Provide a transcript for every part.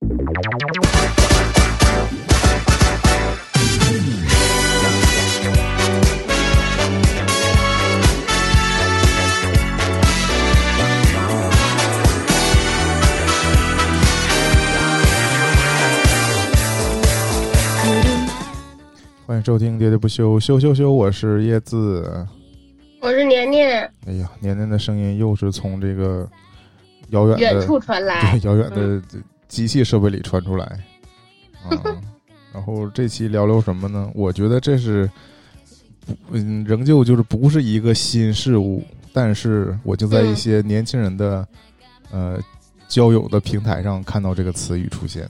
欢迎收听《喋喋不休》，休休休，我是叶子。我是年年，哎呀，年年的声音又是从这个遥远的远处传来。对，遥远的机器设备里传出来。啊，然后这期聊聊什么呢？我觉得这是，嗯，仍旧就是不是一个新事物，但是我就在一些年轻人的、呃交友的平台上看到这个词语出现，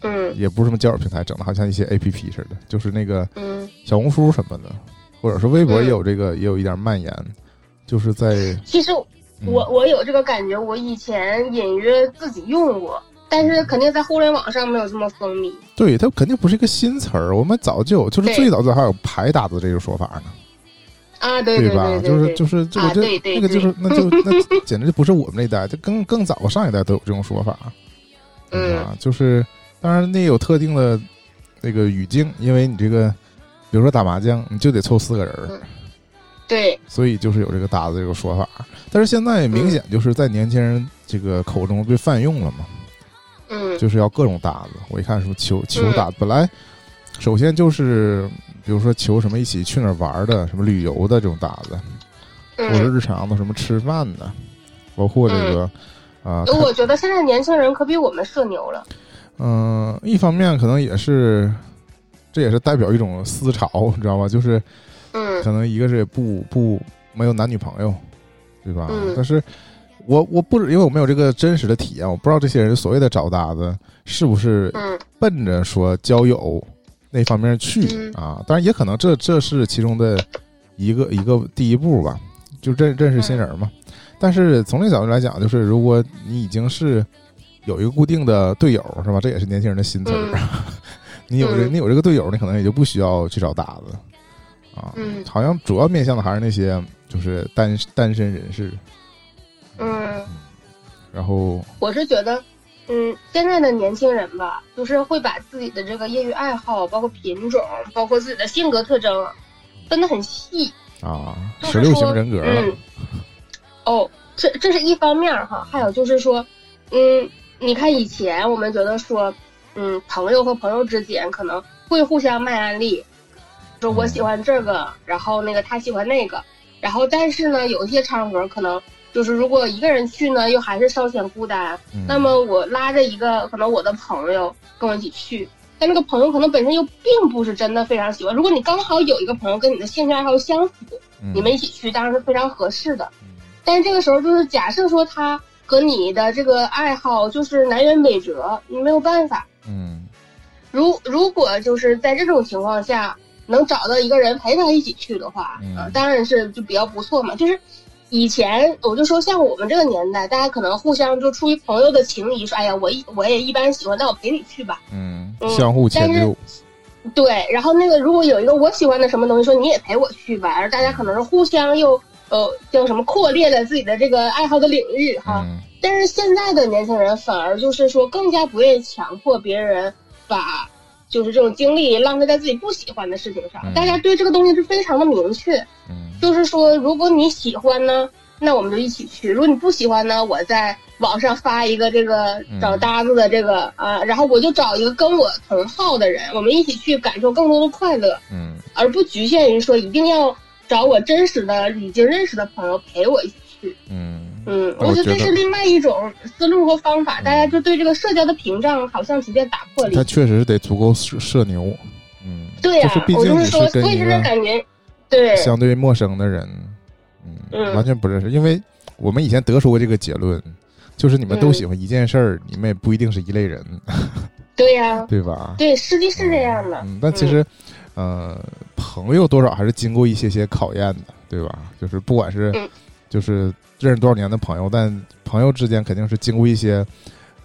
嗯。也不是什么交友平台，整的好像一些 A P P 似的，就是那个嗯，小红书什么的，或者是微博嗯也有这个，也有一点蔓延，就是在其实嗯。我我有这个感觉，我以前隐约自己用过，但是肯定在互联网上没有这么风靡。对它肯定不是一个新词儿，我们早就有，就是最早最早还有牌打子这个说法呢，啊，对对吧？就是就是就我觉得那个就是那就那简直就不是我们那一代，就更更早上一代都有这种说法，嗯啊，就是当然那有特定的那个语境，因为你这个比如说打麻将，你就得凑四个人儿，嗯对，所以就是有这个打子这个说法。但是现在明显就是在年轻人这个口中被泛用了嘛，嗯就是要各种打子。我一看什么求求打子，本来首先就是比如说求什么一起去哪儿玩的，什么旅游的这种打子，或者嗯，日常的什么吃饭的，包括这个啊，看我觉得现在年轻人可比我们社牛了。嗯、一方面可能也是。这也是代表一种思潮，你知道吧？就是嗯可能一个是也不不没有男女朋友，对吧？嗯但是我我不因为我没有这个真实的体验，我不知道这些人所谓的找搭子是不是嗯奔着说交友那方面去、嗯啊？当然也可能这这是其中的一个一个第一步吧，就认认识新人嘛。但是从这个角度来讲，就是如果你已经是有一个固定的队友，是吧？这也是年轻人的新词儿。你有这嗯你有这个队友，你可能也就不需要去找搭子啊。嗯好像主要面向的还是那些就是单单身人士。嗯，然后我是觉得。嗯，现在的年轻人吧，就是会把自己的这个业余爱好，包括品种，包括自己的性格特征，分得很细。啊，十六型人格了。嗯，哦，这这是一方面儿哈，还有就是说，嗯，你看以前我们觉得说，嗯，朋友和朋友之间可能会互相卖安利，说我喜欢这个，然后那个他喜欢那个，然后但是呢，有一些场合可能就是如果一个人去呢，又还是稍显孤单，嗯那么我拉着一个可能我的朋友跟我一起去，但那个朋友可能本身又并不是真的非常喜欢。如果你刚好有一个朋友跟你的兴趣爱好相符，嗯你们一起去当然是非常合适的。嗯但是这个时候就是假设说他和你的这个爱好就是南辕北辙，你没有办法。嗯如如果就是在这种情况下能找到一个人陪他一起去的话，嗯呃，当然是就比较不错嘛。就是以前我就说像我们这个年代，大家可能互相就出于朋友的情谊，说哎呀，我一我也一般喜欢，那我陪你去吧。嗯，嗯相互迁就。对，然后那个如果有一个我喜欢的什么东西，说你也陪我去吧，而大家可能是互相又呃叫什么扩列了自己的这个爱好的领域哈。嗯但是现在的年轻人反而就是说更加不愿意强迫别人把就是这种精力浪费在自己不喜欢的事情上，嗯大家对这个东西是非常的明确，嗯就是说如果你喜欢呢。那我们就一起去。如果你不喜欢呢，我在网上发一个这个嗯找搭子的这个、啊，然后我就找一个跟我同号的人，我们一起去感受更多的快乐。嗯而不局限于说一定要找我真实的已经认识的朋友陪我一起去。嗯嗯，我我觉得这是另外一种思路和方法，嗯大家就对这个社交的屏障好像逐渐打破了他。确实是得足够社社牛。嗯，对呀、就是毕竟你我就是说，所以跟一个感觉，对，相对陌生的人，嗯，嗯完全不认识。因为我们以前得出过这个结论，就是你们都喜欢一件事儿，你们也不一定是一类人，对呀、对吧？对，实际是这样的。嗯，但其实，呃，朋友多少还是经过一些些考验的，对吧？就是不管是嗯就是认识多少年的朋友，但朋友之间肯定是经过一些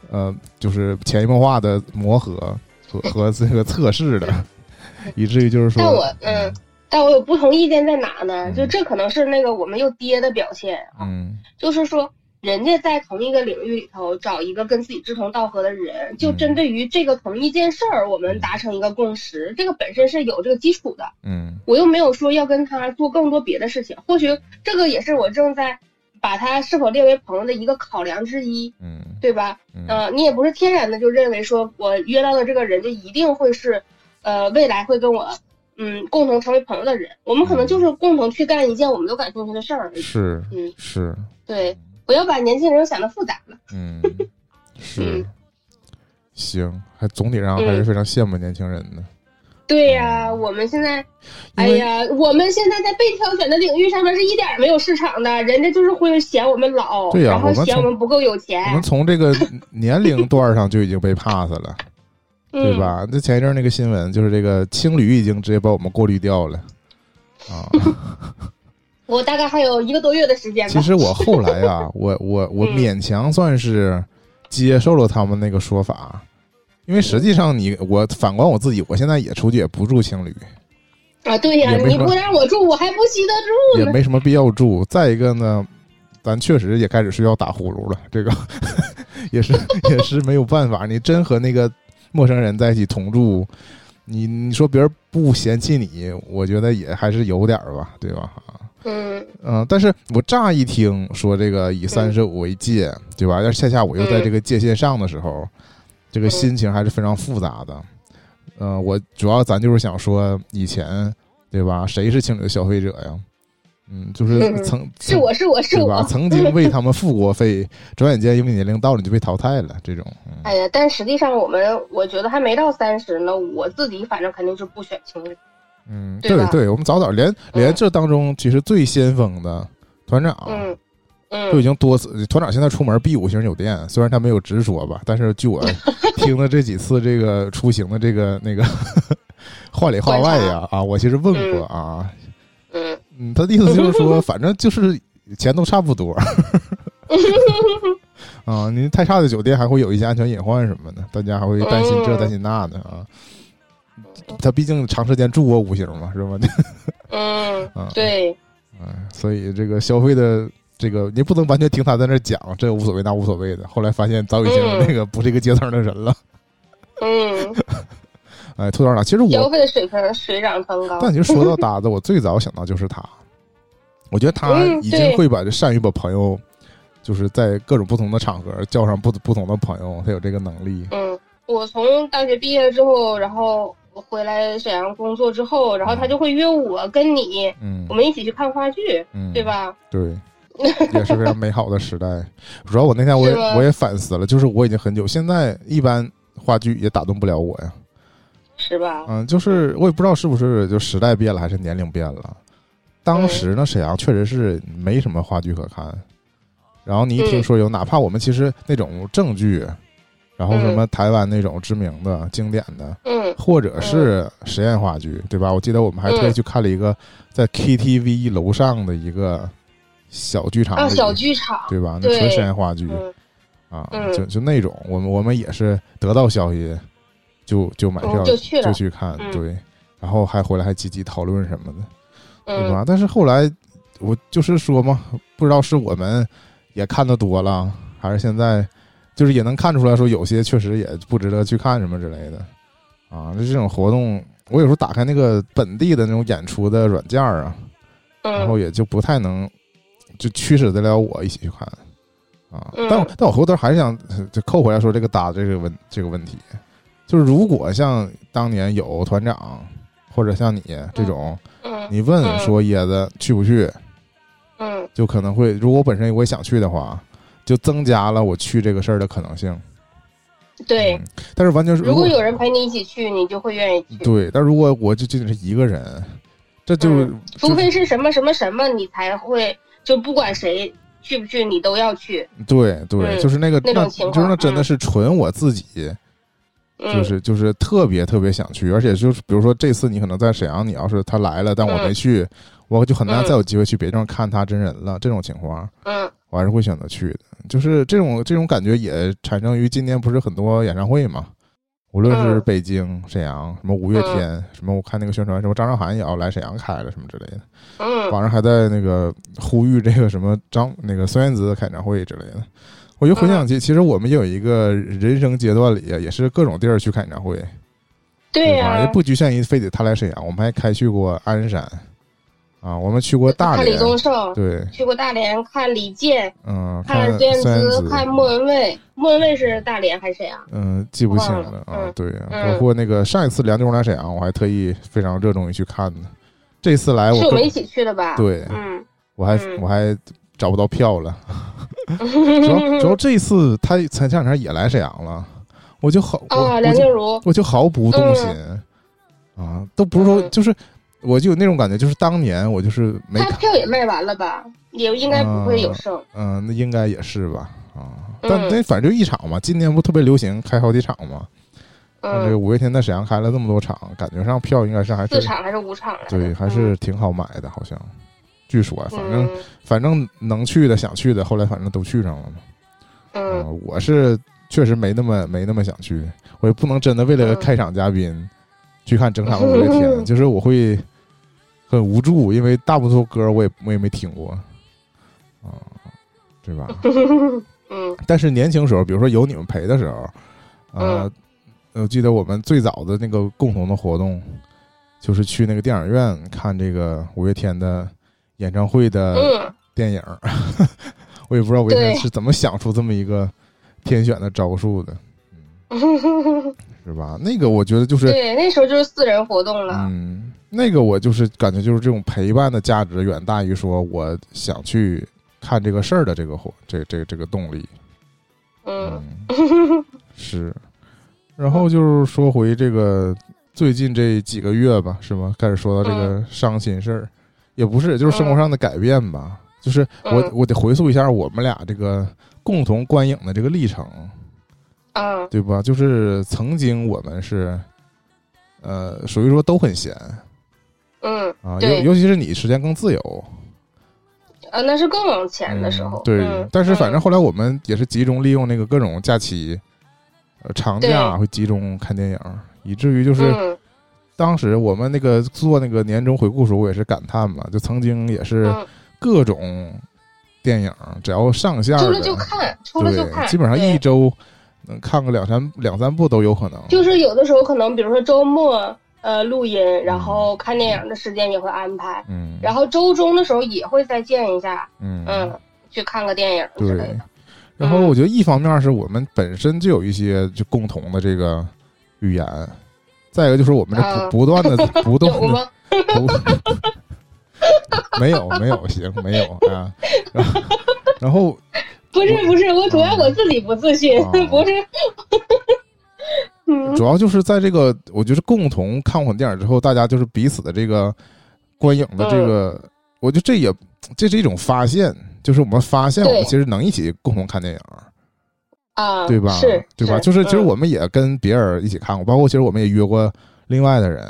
呃，就是潜移默化的磨合和 和这个测试的，以至于就是说，但我嗯，但我有不同意见在哪呢？嗯。就这可能是那个我们又爹的表现啊，嗯。就是说，人家在同一个领域里头找一个跟自己志同道合的人，就针对于这个同一件事儿，我们达成一个共识，这个本身是有这个基础的。嗯。我又没有说要跟他做更多别的事情，或许这个也是我正在把他是否列为朋友的一个考量之一，嗯。对吧？嗯。呃，你也不是天然的就认为说我约到的这个人就一定会是，呃，未来会跟我，嗯，共同成为朋友的人。我们可能就是共同去干一件我们都感兴趣的事儿而已。是嗯，是。对，不要把年轻人想的复杂了。嗯 是嗯行，还总体上还是非常羡慕年轻人的。对呀、我们现在，哎呀，我们现在在被挑选的领域上面是一点没有市场的，人家就是会嫌我们老，对呀然后嫌我们不够有钱，我们从这个年龄段上就已经被 pass 了，对嗯？吧？那前一阵那个新闻就是这个青旅已经直接把我们过滤掉了啊。我大概还有一个多月的时间吧。其实我后来啊，我我我嗯勉强算是接受了他们那个说法，因为实际上你我反观我自己，我现在也出去也不住青旅，啊，对呀、你不让我住，我还不稀得住呢。也没什么必要住。再一个呢，咱确实也开始需要打呼噜了，这个 也是也是没有办法。你真和那个陌生人在一起同住，你你说别人不嫌弃你，我觉得也还是有点儿吧，对吧？啊。嗯嗯，但是我乍一听说这个以三十五为界，对吧？要是恰恰我又在这个界限上的时候，这个心情还是非常复杂的。嗯、我主要咱就是想说，以前对吧？谁是情侣的消费者呀？嗯，就是嗯曾是我是我是对吧？我。曾经 为他们付过费，转眼间因为年龄到了，你就被淘汰了。这种，嗯哎呀，但实际上我们我觉得还没到三十呢，我自己反正肯定是不选情侣。嗯，对对对，我们早早连连这当中其实最先锋的团长，嗯嗯。就已嗯经多次团长现在出门 B 五星酒店，虽然他没有直说吧，但是据我 听的这几次这个出行的这个那个话里话外呀啊，我其实问过啊，嗯。嗯，他的意思就是说，反正就是钱都差不多。啊，您太差的酒店还会有一些安全隐患什么的，大家还会担心这嗯。担心那的啊。他毕竟长时间住过五星嘛，是吧？嗯啊，对，嗯，所以这个消费的这个，你不能完全听他在那讲，这无所谓那无所谓的。后来发现早已经嗯那个不是一个阶层的人了。嗯，哎，兔团长，其实我消，费的水平水涨船高。但其实说到搭子，我最早想到就是他，我觉得他嗯已经会把这善于把朋友，就是在各种不同的场合叫上不不同的朋友，他有这个能力。嗯，我从大学毕业之后，然后我回来沈阳工作之后，然后他就会约我跟你，嗯我们一起去看话剧，嗯，对？吧？对。也是非常美好的时代。主要我那天我也我也反思了，就是我已经很久，现在一般话剧也打动不了我呀。是吧？嗯，就是我也不知道是不是就时代变了，还是年龄变了。当时呢，沈阳确实是没什么话剧可看。然后你一听说有，哪怕我们其实那种正剧，然后什么台湾那种知名的、经典的，嗯或者是实验话剧，对吧？我记得我们还特意嗯去看了一个在 KTV 楼上的一个小剧场啊，小剧场，对吧？那纯实验话剧嗯啊，嗯就就那种，我们我们也是得到消息就就买票嗯就去看，嗯对，然后还回来还积极讨论什么的，对吧？嗯但是后来我就是说嘛，不知道是我们也看的多了，还是现在就是也能看出来说有些确实也不值得去看什么之类的。啊。就这种活动，我有时候打开那个本地的那种演出的软件啊，然后嗯也就不太能就驱使得了我一起去看。啊。嗯。但我但我回头还是想就扣回来说这个搭这个问这个问题，就是如果像当年有团长或者像你这种，嗯。你问说椰子去不去，嗯。就可能会，如果我本身我也想去的话，就增加了我去这个事儿的可能性。对嗯，但是完全是如果有人陪你一起去，你就会愿意去。对，但如果我就仅仅是一个人，这就、嗯除非是什么什么什么，你才会就不管谁去不去，你都要去。对对，嗯就是那个那种情就是那真的是纯我自己。嗯，就是就是特别特别想去，而且就是比如说这次你可能在沈阳，你要是他来了，但我没嗯去，我就很难嗯再有机会去别地方看他真人了。这种情况，嗯我还是会选择去的。就是这种这种感觉也产生于今年不是很多演唱会嘛，无论是北京、沈阳，什么五月天，什么我看那个宣传，什么张韶涵也要来沈阳开了，什么之类的。嗯，网上还在那个呼吁这个什么张那个孙燕姿的开演唱会之类的。我就回想起，其实我们也有一个人生阶段里，也是各种地儿去开演唱会，对呀，也不局限于非得他来沈阳，我们还开去过鞍山。啊，我们去过大连，看李宗盛，对，去过大连看李健，嗯，看孙燕姿，看莫文蔚，莫文蔚是大连还是沈阳？嗯，记不清了啊。对，包括那个上一次梁静茹来沈阳，我还特意非常热衷于去看呢。这次来我是我们一起去的吧？对，嗯，我还我还找不到票了。主要主要这次他前两天也来沈阳了，我就好啊，梁静茹，我就毫不动心啊，都不是说就是。我就有那种感觉，就是当年我就是没。他票也卖完了吧？也应该不会有剩。嗯，那应该也是吧？啊，但那反正就一场嘛。今年不特别流行开好几场嘛？嗯。这个五月天在沈阳开了那么多场，感觉上票应该是还是四场还是五场？对，还是挺好买的，好像。据说，反正反正能去的、想去的，后来反正都去上了嘛。嗯。我是确实没那么没那么想去，我也不能真的为了开场嘉宾去看整场五月天，就是我会。很无助，因为大部分歌我也我也没听过，啊，对吧？嗯。但是年轻时候，比如说有你们陪的时候，呃，我记得我们最早的那个共同的活动，就是去那个电影院看这个五月天的演唱会的电影。我也不知道五月天是怎么想出这么一个天选的招数的，是吧？那个我觉得就是对，那时候就是四人活动了，嗯。那个我就是感觉就是这种陪伴的价值远大于说我想去看这个事儿的这个活这这这个动力，嗯，是，然后就是说回这个最近这几个月吧，是吗？开始说到这个伤心事儿，也不是，就是生活上的改变吧。就是我我得回溯一下我们俩这个共同观影的这个历程，啊，对吧？就是曾经我们是，呃，属于说都很闲。嗯啊，尤尤其是你时间更自由，呃，那是更有钱的时候。对，但是反正后来我们也是集中利用那个各种假期，呃，长假会集中看电影，以至于就是当时我们那个做那个年终回顾时候，我也是感叹嘛，就曾经也是各种电影，只要上线出了就看，出了就看，基本上一周能看个两三两三部都有可能。就是有的时候可能，比如说周末。呃，录音，然后看电影的时间也会安排，嗯，然后周中的时候也会再见一下，嗯嗯，去看个电影之类的。然后我觉得一方面是我们本身就有一些就共同的这个语言，再一个就是我们这不不断的 不断的，没有没有行没有啊，然后不是不是我主要我自己不自信，不是。主要就是在这个，我觉得共同看完电影之后，大家就是彼此的这个观影的这个，我觉得这也这是一种发现，就是我们发现我们其实能一起共同看电影啊，对吧？是，对吧？就是其实我们也跟别人一起看过，包括其实我们也约过另外的人，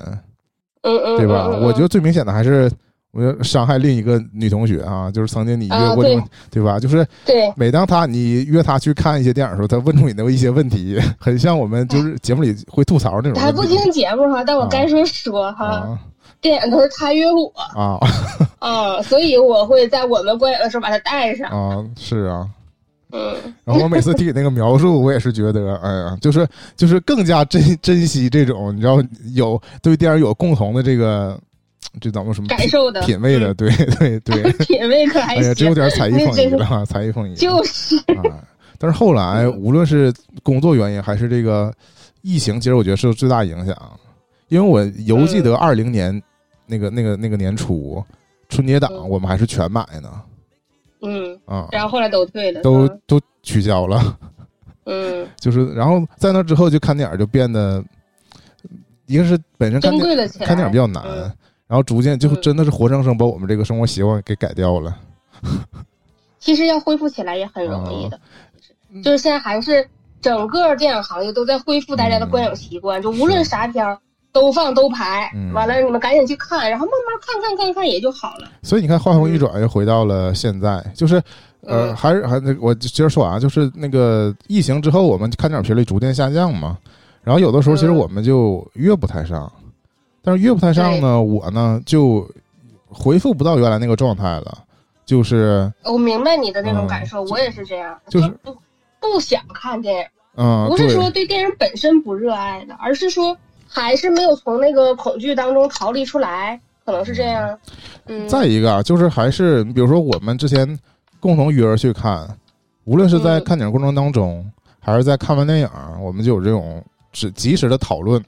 嗯嗯，对吧？我觉得最明显的还是。我就伤害另一个女同学啊，就是曾经你约过对对吧？就是对，每当他你约他去看一些电影的时候，他问出你的一些问题，很像我们就是节目里会吐槽那种。他不听节目哈，但我该说说哈，电影都是他约我啊 啊，所以我会在我们观影的时候把他带上啊，是啊，嗯。然后我每次听你那个描述，我也是觉得，哎呀，就是就是更加珍珍惜这种，你知道有对电影有共同的这个。这咱们什么感受的品味的？对对对，品味可还行。哎呀，只有点才艺凤仪了，才艺凤仪就是 啊。但是后来，无论是工作原因还是这个疫情，其实我觉得受最大影响。因为我犹记得二零年那个那个那个年初春节档，我们还是全买呢。嗯啊，然后后来都退了，都都取消了。嗯，就是然后在那之后，就看电影就变得，一个是本身看看电影比较难。然后逐渐就真的是活生生把我们这个生活习惯给改掉了。其实要恢复起来也很容易的，就是现在还是整个电影行业都在恢复大家的观影习惯，就无论啥片儿都放都排，完了你们赶紧去看，然后慢慢看看看看也就好了。所以你看，话锋一转又回到了现在，就是呃，还是还那我接着说啊，就是那个疫情之后，我们看电影频率逐渐下降嘛。然后有的时候其实嗯。我们就约不太上，但是约不太上呢，我呢就回复不到原来那个状态了，就是我明白你的那种感嗯受，我也是这样，就是不不想看电影，嗯，不是说对电影本身不热爱的，而是说还是没有从那个恐惧当中逃离出来，可能是这样。嗯，再一个啊，就是还是比如说我们之前共同约着去看，无论是在嗯看电影过程当中，还是在看完电影，我们就有这种只及时的讨论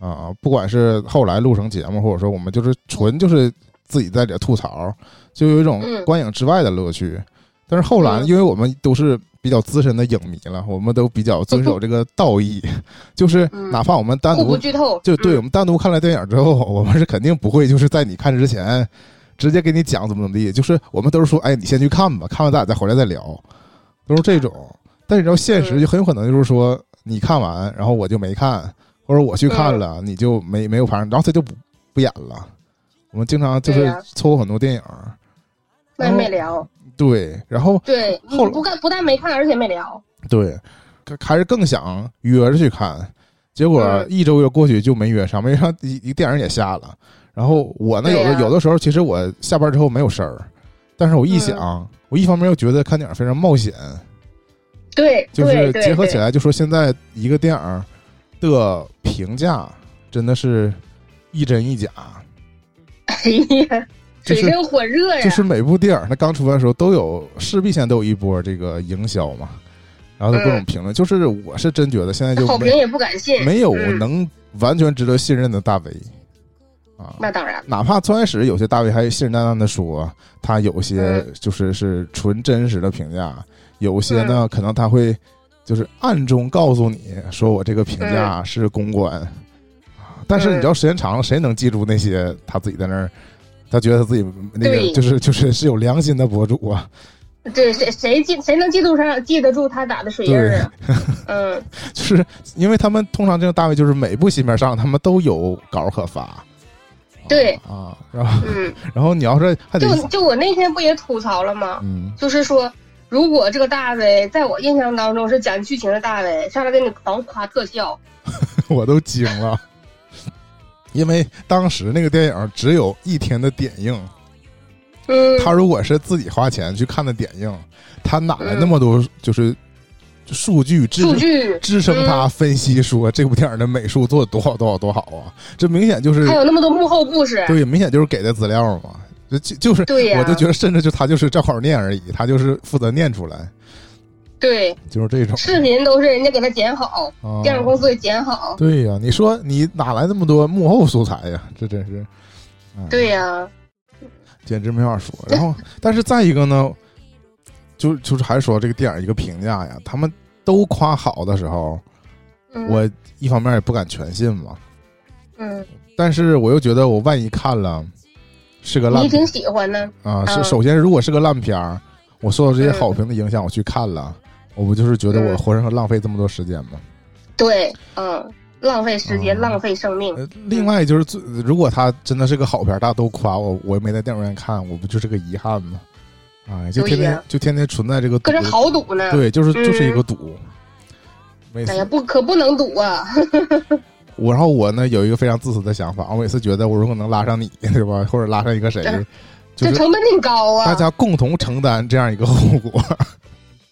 啊，不管是后来录成节目，或者说我们就是纯就是自己在这吐槽，就有一种嗯观影之外的乐趣。但是后来，嗯因为我们都是比较资深的影迷了，我们都比较遵守这个道义，就是嗯哪怕我们单独不剧透，就对，我嗯们单独看了电影之后，我们是肯定不会就是在你看之前直接给你讲怎么怎么地，就是我们都是说，哎，你先去看吧，看完咱俩再回来再聊，都是这种。但你知道现实嗯就很有可能就是说，你看完，然后我就没看，或者我去看了，你就没没有反应，然后他就不不演了。我们经常就是对呀。凑合很多电影，那也没聊。对，然后对，后来不干不但没看，而且没聊。对，还是更想约着去看，结果嗯。一周月过去就没约上，没约上一一电影也下了。然后我呢，有的有的时候其实我下班之后没有事儿，但是我一想，我一方面又觉得看电影非常冒险，对，就是结合起来，就说现在一个电影的评价真的是一真一假，哎呀，水深火热呀！就是每部电影它刚出来的时候都有势必先都有一波这个营销嘛，然后它各种嗯评论，就是我是真觉得现在就没好评也不敢信，没有嗯。能完全值得信任的大 V 啊。那当然，哪怕最开始有些大 V 还信誓旦旦的说他有些嗯。就是是纯真实的评价，有些呢可能他会就是暗中告诉你说我这个评价是公关啊。但是你知道时间长了，谁能记住那些他自己在那儿，他觉得他自己那个就是 就是是有良心的博主啊？对谁谁记谁能记住上记得住他打的水印儿啊？嗯，就是因为他们通常这种大 V 就是每部新片上他们都有稿可发。对啊，然后嗯，然后你要是还得就就我那天不也吐槽了吗？嗯就是说，如果这个大 V 在我印象当中是讲剧情的大 V，上来给你狂夸特效，我都惊了，因为当时那个电影只有一天的点映，嗯，他如果是自己花钱去看的点映，他哪来嗯那么多就是数据支数据。支撑他分析说这部电影的美术做的多好多好多好啊？这明显就是还有那么多幕后故事，对，明显就是给的资料嘛。就就就是，对呀。我就觉得，甚至就他就是照好念而已，他就是负责念出来，对，就是这种。视频都是人家给他剪好，啊电影公司给剪好，对呀、你说你哪来那么多幕后素材呀？这真是，哎。对呀，简直没法说。然后，但是再一个呢，就就是还是说这个电影一个评价呀，他们都夸好的时候，嗯。我一方面也不敢全信嘛，嗯，但是我又觉得我万一看了是个烂你挺喜欢的，啊，是嗯首先如果是个烂片儿，我受到这些嗯。好评的影响，我去看了，我不就是觉得我嗯。活生生浪费这么多时间吗？对，嗯，浪费时间，嗯浪费生命，呃，另外就是最，如果他真的是个好片，大家都夸我，我又没在电影院看，我不就是个遗憾吗？哎，就天天就天天存在这个赌搁这豪赌呢，对，就是就是一嗯。个赌。哎呀，不可不能赌啊，我，然后我呢有一个非常自私的想法，我每次觉得我如果能拉上你，对吧，或者拉上一个谁，就这成本挺高啊，大家共同承担这样一个后果。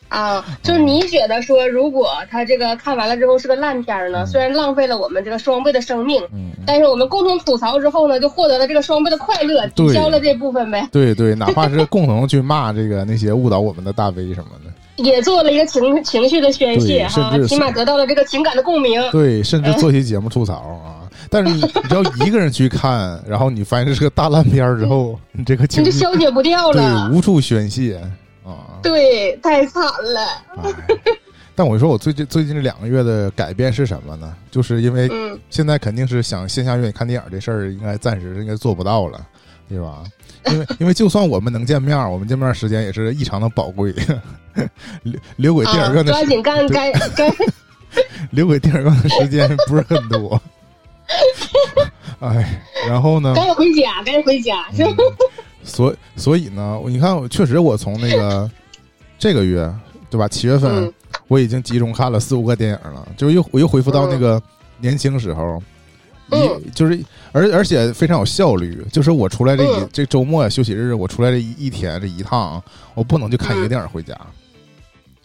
啊，就是你觉得说，如果他这个看完了之后是个烂片儿呢，嗯虽然浪费了我们这个双倍的生命，嗯，但是我们共同吐槽之后呢，就获得了这个双倍的快乐，抵消了这部分呗，对对，哪怕是共同去骂这个那些误导我们的大 V 什么的，也做了一个情情绪的宣泄哈，起码得到了这个情感的共鸣。对，甚至做期节目吐槽啊。但是你你只要一个人去看，然后你发现这是个大烂片儿之后，你这个情绪你就消解不掉了对，无处宣泄啊。对，太惨了，哎，但我说我最近最近这两个月的改变是什么呢？就是因为嗯，现在肯定是想线下约你看电影这事儿，应该暂时应该做不到了，对吧？因为因为就算我们能见面，我们见面时间也是异常的宝贵，留留给电啊影院，的时、抓紧干该该，留给电影院的时间不是很多。哎，然后呢？赶紧回家，赶紧回家？所所以呢，你看，我确实我从那个这个月，对吧？七月份、嗯我已经集中看了四五个电影了，就又我又恢复到那个年轻时候，一就是而而且非常有效率，就是我出来这一这周末休息日，我出来这一一天这一趟，我不能就看一个电影回家，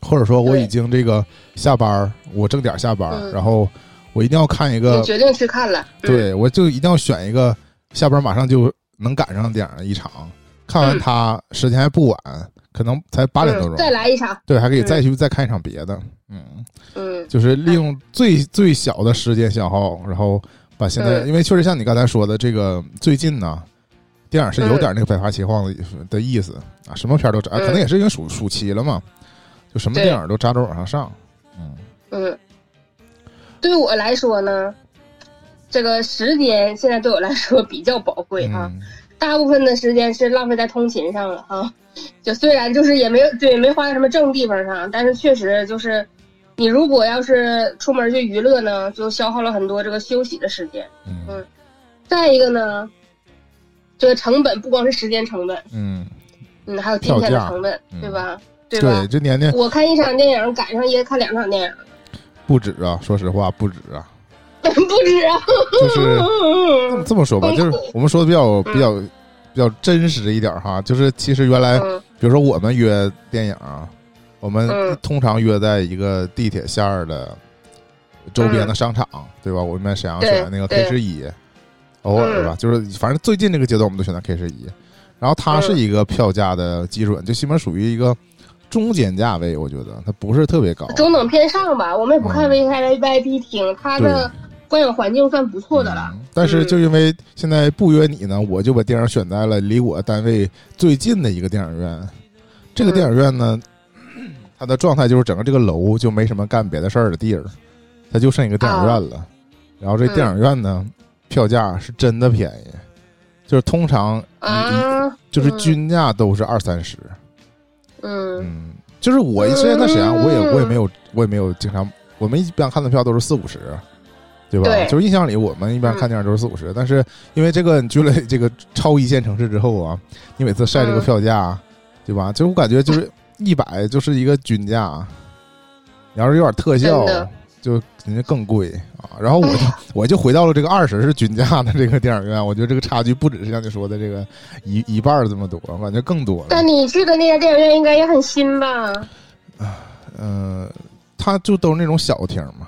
或者说我已经这个下班我正点下班然后我一定要看一个，决定去看了，对我就一定要选一个下班马上就能赶上电影一场，看完它时间还不晚。可能才八点多钟，再来一场，对，还可以再去再看一场别的，嗯。嗯，就是利用最最小的时间消耗，然后把现在，因为确实像你刚才说的，这个最近呢，电影是有点那个百花齐放的的意思啊，什么片都扎，可能也是因为暑暑期了嘛，就什么电影都扎着往上上，嗯。嗯，对我来说呢，这个时间现在对我来说比较宝贵啊，大部分的时间是浪费在通勤上了啊。就虽然就是也没有对没花在什么正地方上，但是确实就是，你如果要是出门去娱乐呢，就消耗了很多这个休息的时间。嗯，再一个呢，这个成本不光是时间成本，嗯嗯，还有金钱的成本，对吧？对吧？对，这年年我看一场电影赶上也看两场电影，不止啊！说实话，不止啊，不止啊！就是这么 这么说吧，就是我们说的比较比较。比较真实一点哈，就是其实原来，比如说我们约电影，我们通常约在一个地铁线儿的周边的商场，对吧？我们沈阳选那个 K 十一，偶尔吧，就是反正最近这个阶段我们都选择 K 十一，然后它是一个票价的基准，就基本属于一个中间价位，我觉得它不是特别高，中等偏上吧。我们也不看 V I V I P 厅，它的。观影环境算不错的了，但是就因为现在不约你呢，我就把电影选在了离我单位最近的一个电影院。这个电影院呢，它的状态就是整个这个楼就没什么干别的事儿的地儿，它就剩一个电影院了。然后这电影院呢，票价是真的便宜，就是通常一就是均价都是二三十。嗯，就是我之前在沈阳，我也我也没有我也没有经常，我们一般看的票都是四五十。对吧？就是印象里，我们一般看电影都是四五十，但是因为这个你去了这个超一线城市之后啊，你每次晒这个票价，对吧？就我感觉就是一百就是一个均价，你要是有点特效，就肯定更贵啊。然后我就 我就回到了这个二十是均价的这个电影院，我觉得这个差距不只是像你说的这个一一半这么多，我感觉更多了。但你去的那家电影院应该也很新吧？啊，嗯，它就都是那种小厅嘛。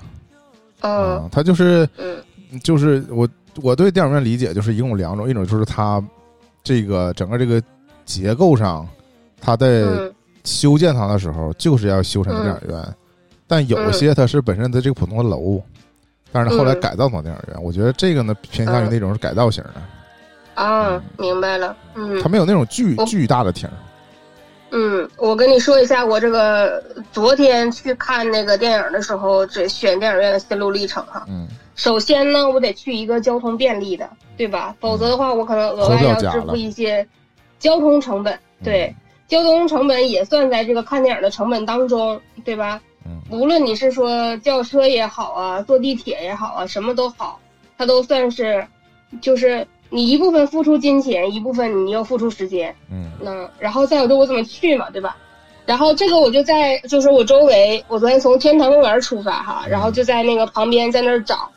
嗯，它就是，就是我我对电影院理解就是一共两种，一种就是它这个整个这个结构上，它在修建它的时候就是要修成电影院，但有些它是本身的这个普通的楼，但是后来改造成电影院，我觉得这个呢偏向于那种是改造型的。啊，明白了，嗯，它没有那种巨巨大的厅。嗯，我跟你说一下，我这个昨天去看那个电影的时候，这选电影院的心路历程哈。嗯。首先呢，我得去一个交通便利的，对吧？否则的话，我可能额外要支付一些交通成本。对，交通成本也算在这个看电影的成本当中，对吧？嗯。无论你是说叫车也好啊，坐地铁也好啊，什么都好，它都算是，就是。你一部分付出金钱，一部分你又付出时间，嗯，那然后再有就我怎么去嘛，对吧？然后这个我就在就是我周围，我昨天从天坛公园出发哈，然后就在那个旁边在那儿找，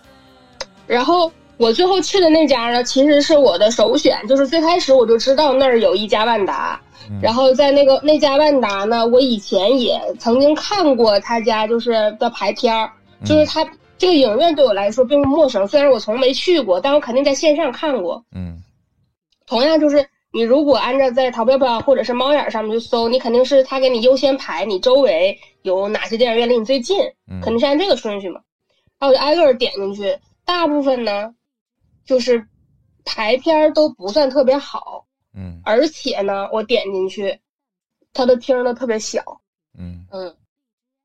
然后我最后去的那家呢，其实是我的首选，就是最开始我就知道那儿有一家万达，然后在那个那家万达呢，我以前也曾经看过他家就是的排片儿，就是他。这个影院对我来说并不陌生，虽然我从没去过，但我肯定在线上看过。嗯，同样就是你如果按照在淘票票或者是猫眼上面去搜，你肯定是他给你优先排你周围有哪些电影院离你最近，肯定是按这个顺序嘛。然后我就挨个点进去，大部分呢就是排片儿都不算特别好。嗯，而且呢，我点进去，它的厅呢特别小。嗯嗯，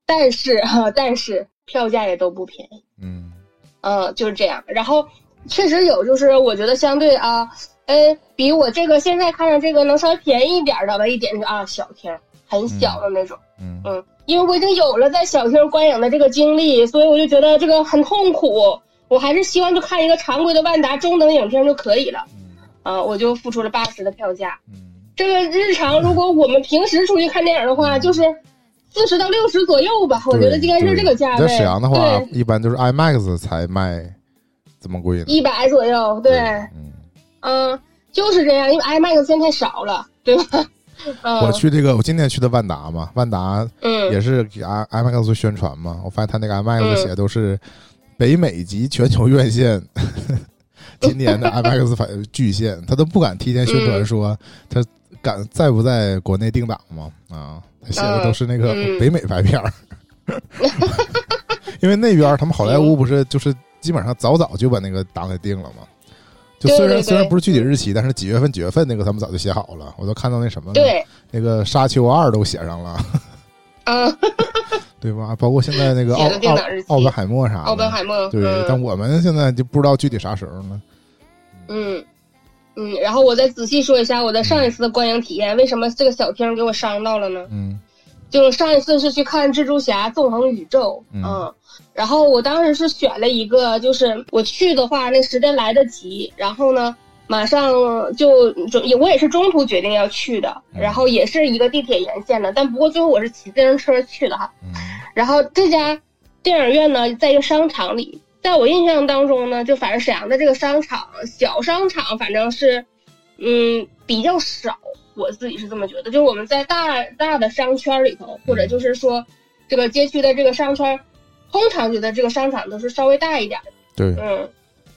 但是哈，但是。票价也都不便宜，嗯，嗯，就是这样。然后确实有，就是我觉得相对啊，哎，比我这个现在看着这个能稍微便宜一点的吧，一点就啊小厅，很小的那种，嗯嗯，因为我已经有了在小厅观影的这个经历，所以我就觉得这个很痛苦。我还是希望就看一个常规的万达中等影厅就可以了，啊，我就付出了八十的票价。嗯，这个日常如果我们平时出去看电影的话，就是。四十到六十左右吧，我觉得应该是这个价位。在沈阳的话，一般就是 IMAX 才卖这么贵，一百左右。对，嗯，嗯，就是这样，因为 IMAX 现在太少了，对吧？我去这个，我今天去的万达嘛，万达嗯也是给 I IMAX 做宣传嘛，我发现他那个 IMAX 写都是北美及全球院线。今年的 IMAX 反巨献，他都不敢提前宣传说他敢在不在国内定档吗？啊，他写的都是那个北美排片儿，因为那边他们好莱坞不是就是基本上早早就把那个档给定了吗？就虽然虽然不是具体日期，但是几月份几月份那个他们早就写好了，我都看到那什么了，那个《沙丘二》都写上了，啊。对吧？包括现在那个奥奥奥本海默啥的，奥本海默对，但我们现在就不知道具体啥时候呢。嗯嗯，然后我再仔细说一下我的上一次的观影体验，为什么这个小厅给我伤到了呢？嗯，就上一次是去看《蜘蛛侠：纵横宇宙》，嗯，然后我当时是选了一个，就是我去的话那时间来得及，然后呢。马上就准，我也是中途决定要去的，然后也是一个地铁沿线的，但不过最后我是骑自行车去的哈。然后这家电影院呢，在一个商场里，在我印象当中呢，就反正沈阳的这个商场小商场，反正是嗯比较少，我自己是这么觉得。就是我们在大大的商圈里头，或者就是说这个街区的这个商圈，通常觉得这个商场都是稍微大一点的。对，嗯，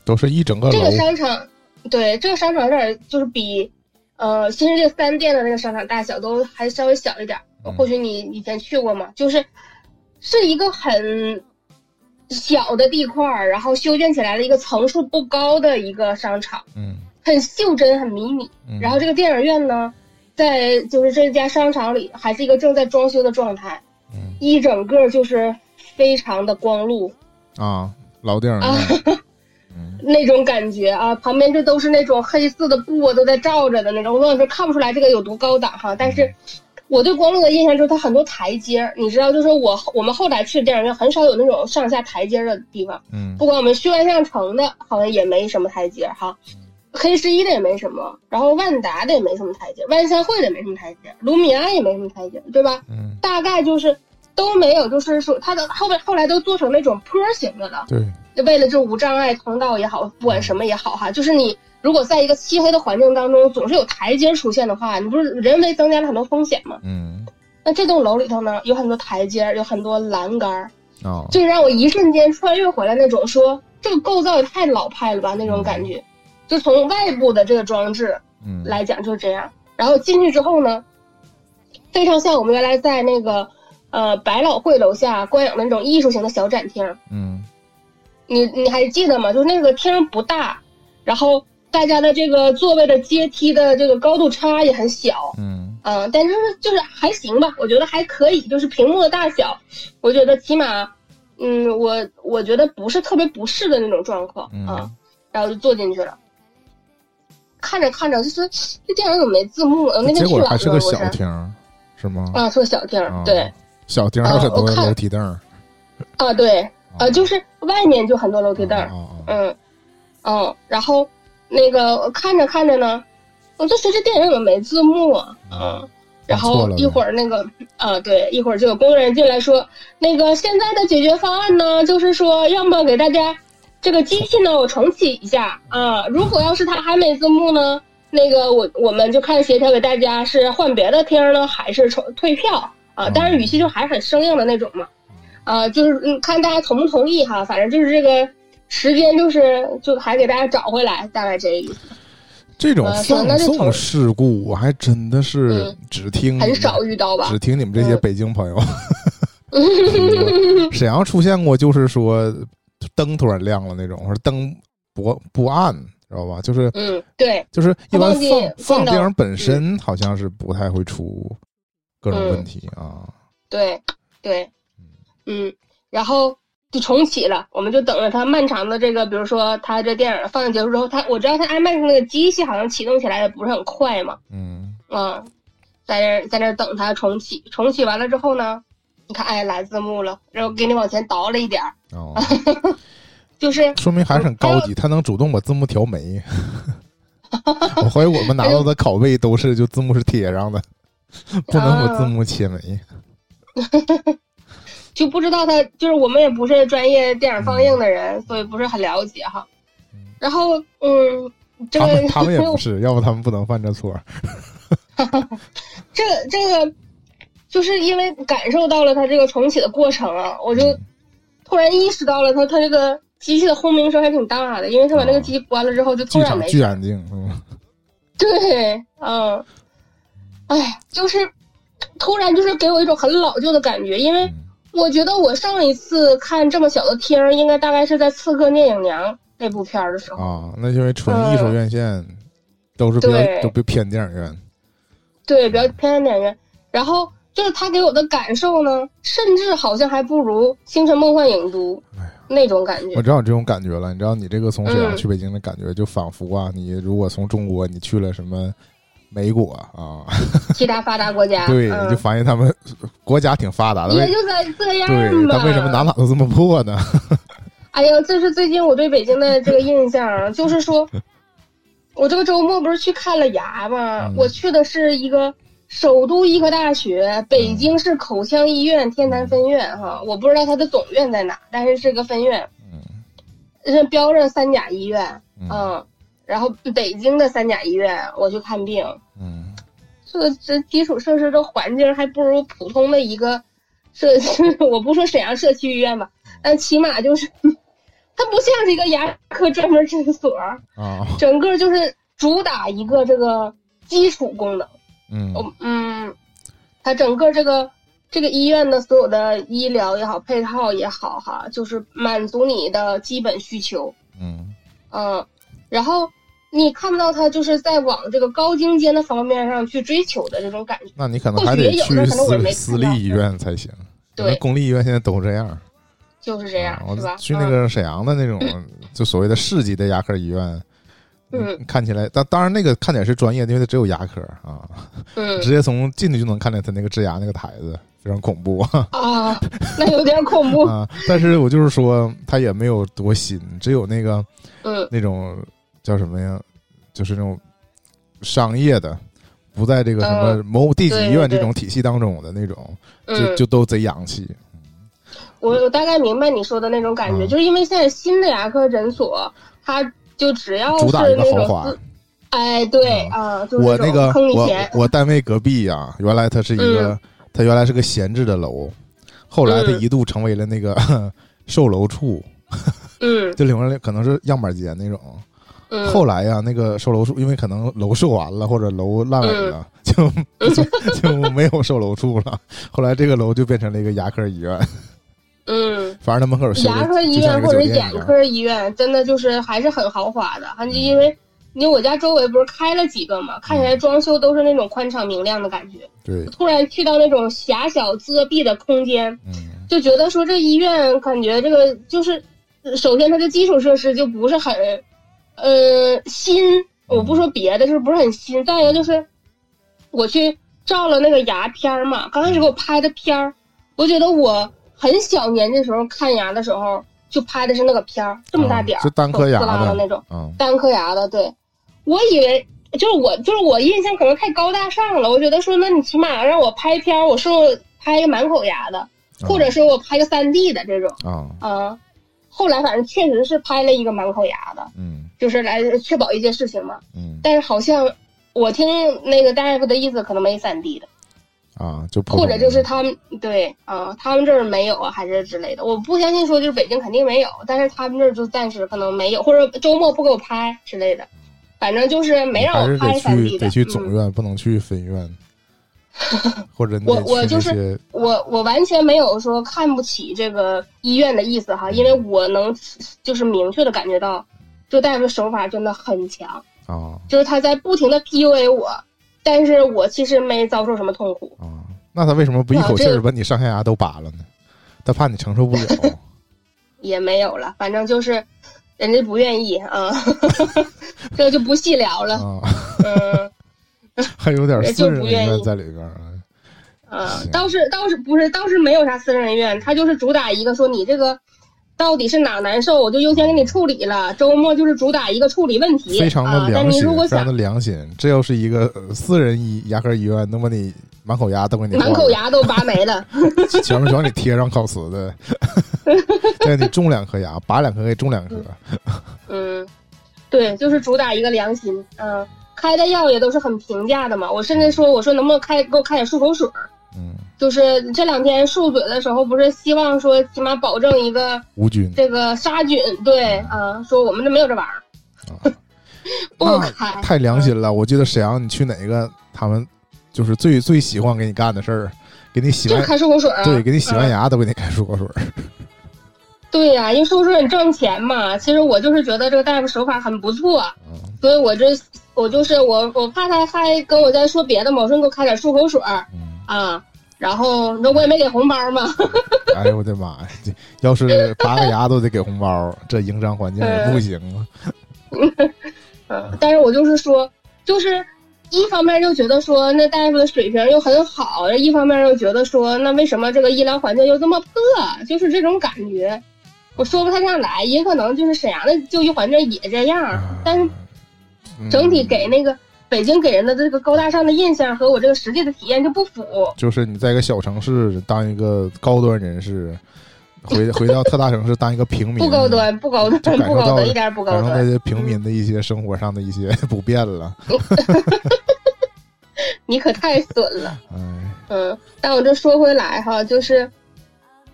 都是一整个这个商场。对这个商场有点就是比，呃，新世界三店的那个商场大小都还稍微小一点。或许你以前去过嘛？就是是一个很小的地块儿，然后修建起来的一个层数不高的一个商场。嗯，很袖珍，很迷你。然后这个电影院呢，在就是这家商场里，还是一个正在装修的状态。嗯，一整个就是非常的光路啊，老电影院。那种感觉啊，旁边这都是那种黑色的布啊，都在罩着的那种。我跟你说，看不出来这个有多高档哈。但是，我对光路的印象就是它很多台阶你知道，就是我我们后来去的电影院很少有那种上下台阶的地方。嗯。不管我们去万象城的，好像也没什么台阶哈。黑十一的也没什么，然后万达的也没什么台阶，万象汇的也没什么台阶，卢米埃也没什么台阶，对吧？嗯。大概就是都没有，就是说它的后面后来都做成那种坡形的了。对。为了这无障碍通道也好，不管什么也好哈，就是你如果在一个漆黑的环境当中，总是有台阶出现的话，你不是人为增加了很多风险吗？嗯。那这栋楼里头呢，有很多台阶，有很多栏杆儿，哦，就让我一瞬间穿越回来那种说这个构造也太老派了吧那种感觉，就从外部的这个装置，嗯，来讲就是这样。然后进去之后呢，非常像我们原来在那个呃百老汇楼下观影的那种艺术型的小展厅，嗯。你你还记得吗？就是那个厅不大，然后大家的这个座位的阶梯的这个高度差也很小，嗯嗯，但是就是还行吧，我觉得还可以，就是屏幕的大小，我觉得起码，嗯，我我觉得不是特别不适的那种状况啊，然后就坐进去了，看着看着就是这电影怎么没字幕？那天结果还是个小厅，是吗？啊，是个小厅，对，小厅还有很多楼梯凳，啊，对。呃，就是外面就很多楼梯凳儿，嗯，嗯，然后那个看着看着呢，我就说这电影怎么没字幕啊？嗯，然后一会儿那个，啊，对，一会儿就有工作人员进来说，那个现在的解决方案呢，就是说要么给大家这个机器呢我重启一下啊，如果要是它还没字幕呢，那个我我们就看协调给大家是换别的厅呢，还是重退票啊？但是语气就还是很生硬的那种嘛。啊，就是嗯，看大家同不同意哈，反正就是这个时间，就是就还给大家找回来，大概这个意思。这种放送事故，我还真的是只听很少遇到吧，只听你们这些北京朋友。沈阳出现过，就是说灯突然亮了那种，或者灯不不暗，知道吧？就是嗯，对，就是一般放放电影本身好像是不太会出各种问题啊。对对。嗯，然后就重启了，我们就等着它漫长的这个，比如说它这电影放映结束之后，它我知道它 IMAX 那个机器好像启动起来也不是很快嘛，嗯，啊，在那在那等它重启，重启完了之后呢，你看哎来字幕了，然后给你往前倒了一点儿，哦，就是说明还是很高级，它能主动把字幕调没，我怀疑我们拿到的拷贝都是就字幕是贴上的，不能把字幕切没。就不知道他就是我们也不是专业电影放映的人，所以不是很了解哈。然后嗯，这个他们他们也不是，要不他们不能犯这错。这这个就是因为感受到了他这个重启的过程啊，我就突然意识到了他他这个机器的轰鸣声还挺大的，因为他把那个机关了之后就突然没声。巨安静，嗯对，嗯，哎，就是突然就是给我一种很老旧的感觉，因为嗯我觉得我上一次看这么小的厅儿，应该大概是在《刺客聂隐娘》那部片儿的时候。啊，那因为纯艺术院线都是比较对都比较偏电影院，对，比较偏电影院。然后就是他给我的感受呢，甚至好像还不如《星辰梦幻影都那种感觉。我知道有这种感觉了。你知道你这个从沈阳嗯去北京的感觉，就仿佛啊，你如果从中国你去了什么美国啊，其他发达国家，对，嗯你就发现他们国家挺发达的，为也就在这样对，吧。但为什么哪哪都这么破呢？哎呀，这是最近我对北京的这个印象，就是说，我这个周末不是去看了牙吗？嗯我去的是一个首都医科大学北京市口腔医院天坛分院哈，我不知道它的总院在哪，但是是个分院，嗯是标着三甲医院，嗯嗯，然后北京的三甲医院我去看病，嗯这这基础设施这环境还不如普通的一个社，我不说沈阳社区医院吧，但起码就是它不像是一个牙科专门诊所，啊整个就是主打一个这个基础功能。嗯嗯嗯，它整个这个这个医院的所有的医疗也好，配套也好，哈，就是满足你的基本需求。嗯嗯，然后你看不到他就是在往这个高精尖的方面上去追求的这种感觉。那你可能还得去私私立医院才行。对公立医院现在都这样。就是这样，啊是吧？去那个沈阳的那种，就所谓的市级的牙科医院，嗯看起来，但当然那个看起来是专业的，因为它只有牙科啊，嗯 直接从进去就能看见他那个治牙那个台子，非常恐怖啊，那有点恐怖。啊。但是我就是说，他也没有多新，只有那个嗯那种叫什么呀，就是那种商业的。不在这个什么嗯某地级医院这种体系当中的那种，就嗯，就都贼洋气。我我大概明白你说的那种感觉，嗯就是因为现在新的牙科诊所，它就只要是主打一个那豪华。种，哎，对啊，就是我那个我我单位隔壁呀、原来它是一个，嗯。它原来是个闲置的楼，后来它嗯。一度成为了那个 售楼处，嗯。就里面可能是样板间那种。嗯，后来呀、那个售楼处因为可能楼售完了或者楼烂尾嗯。了，就就就没有售楼处了。后来这个楼就变成了一个牙科医院，嗯。反正他门口修的牙科医院或者。眼科医院，真的就是还是很豪华的，还就因为因为我家周围不是开了几个嘛，看起来装修都是那种宽敞明亮的感觉。对，突然去到那种狭小遮蔽的空间，嗯。就觉得说这医院感觉这个就是，呃首先它的基础设施就不是很，呃新。我不说别的，就是不是很新。再一个就是，我去照了那个牙片儿嘛，刚开始给我拍的片儿，我觉得我很小年纪的时候看牙的时候就拍的是那个片儿，这么大点儿，啊是单颗牙的的那种。嗯单颗牙的，对，我以为就是我就是我印象可能太高大上了，我觉得说那你起码让我拍片儿，我是拍一个满口牙的，或者是我拍个三 D 的这种，啊啊、后来反正确实是拍了一个满口牙的，嗯就是来确保一些事情嘛。嗯但是好像我听那个大夫的意思，可能没三 D 的，啊，就或者就是他们对啊、他们这儿没有啊，还是之类的。我不相信说就是北京肯定没有，但是他们这儿就暂时可能没有，或者周末不给我拍之类的。反正就是没让我拍三 D 的。去得去总嗯院，不能去分院，或者你我我就是我我完全没有说看不起这个医院的意思哈，因为我能就是明确的感觉到，这大夫的手法真的很强，啊就是他在不停的 PUA 我，但是我其实没遭受什么痛苦。啊，那他为什么不一口气儿把你上下牙都拔了呢？他怕你承受不了 也没有了，反正就是人家不愿意啊，这就不细聊了。啊，嗯 还有点私人恩就不愿意怨在里边儿啊。嗯，倒是倒是不是倒是没有啥私人恩怨，他就是主打一个说你这个到底是哪难受，我就优先给你处理了。周末就是主打一个处理问题，非常的良心，非常的良心。这要是一个呃私人医牙科医院，能把你满口牙都给你满口，牙都拔没了，前 面全给你贴上烤瓷的，再给你种两颗牙，拔两颗给种两颗。嗯，对，就是主打一个良心，嗯。开的药也都是很平价的嘛，我甚至说，我说能不能开给我开点漱口水儿？嗯，就是这两天漱嘴的时候，不是希望说起码保证一个无菌这个杀菌，对啊，说我们这没有这玩意儿，啊，不那开，太良心了。我记得沈阳，你去哪个，他们就是最最喜欢给你干的事儿，给你洗就是完，开漱口水对，给你洗完嗯牙都给你开漱口水儿。对呀、因为漱口水很挣钱嘛。其实我就是觉得这个大夫手法很不错，嗯所以我这我就是我我怕他还跟我再说别的嘛，我说你给我开点漱口水嗯，啊。然后那我也没给红包嘛，哎呦我的妈呀！这要是拔个牙都得给红包，这营商环境也不行啊。嗯，但是我就是说，就是一方面又觉得说那大夫的水平又很好，一方面又觉得说那为什么这个医疗环境又这么破，就是这种感觉，我说不太上来，也可能就是沈阳的就医环境也这样，但是嗯整体给那个北京给人的这个高大上的印象和我这个实际的体验就不符。就是你在一个小城市当一个高端人士，回 回到特大城市当一个平民，不高端，不高端，不高端，一点不高感受那。些平民的一些生活上的一些不便了。你可太损了。哎，嗯，但我这说回来哈，就是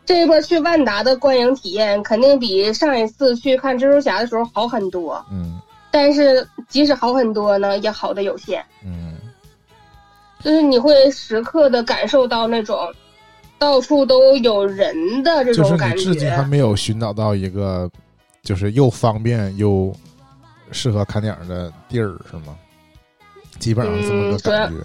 这一波去万达的观影体验，肯定比上一次去看蜘蛛侠的时候好很多。嗯但是即使好很多呢，也好的有限。嗯，就是你会时刻的感受到那种到处都有人的这种感觉就是你至今还。没有寻找到一个就是又方便又适合看电影的地儿，是吗？基本上是这么个感觉。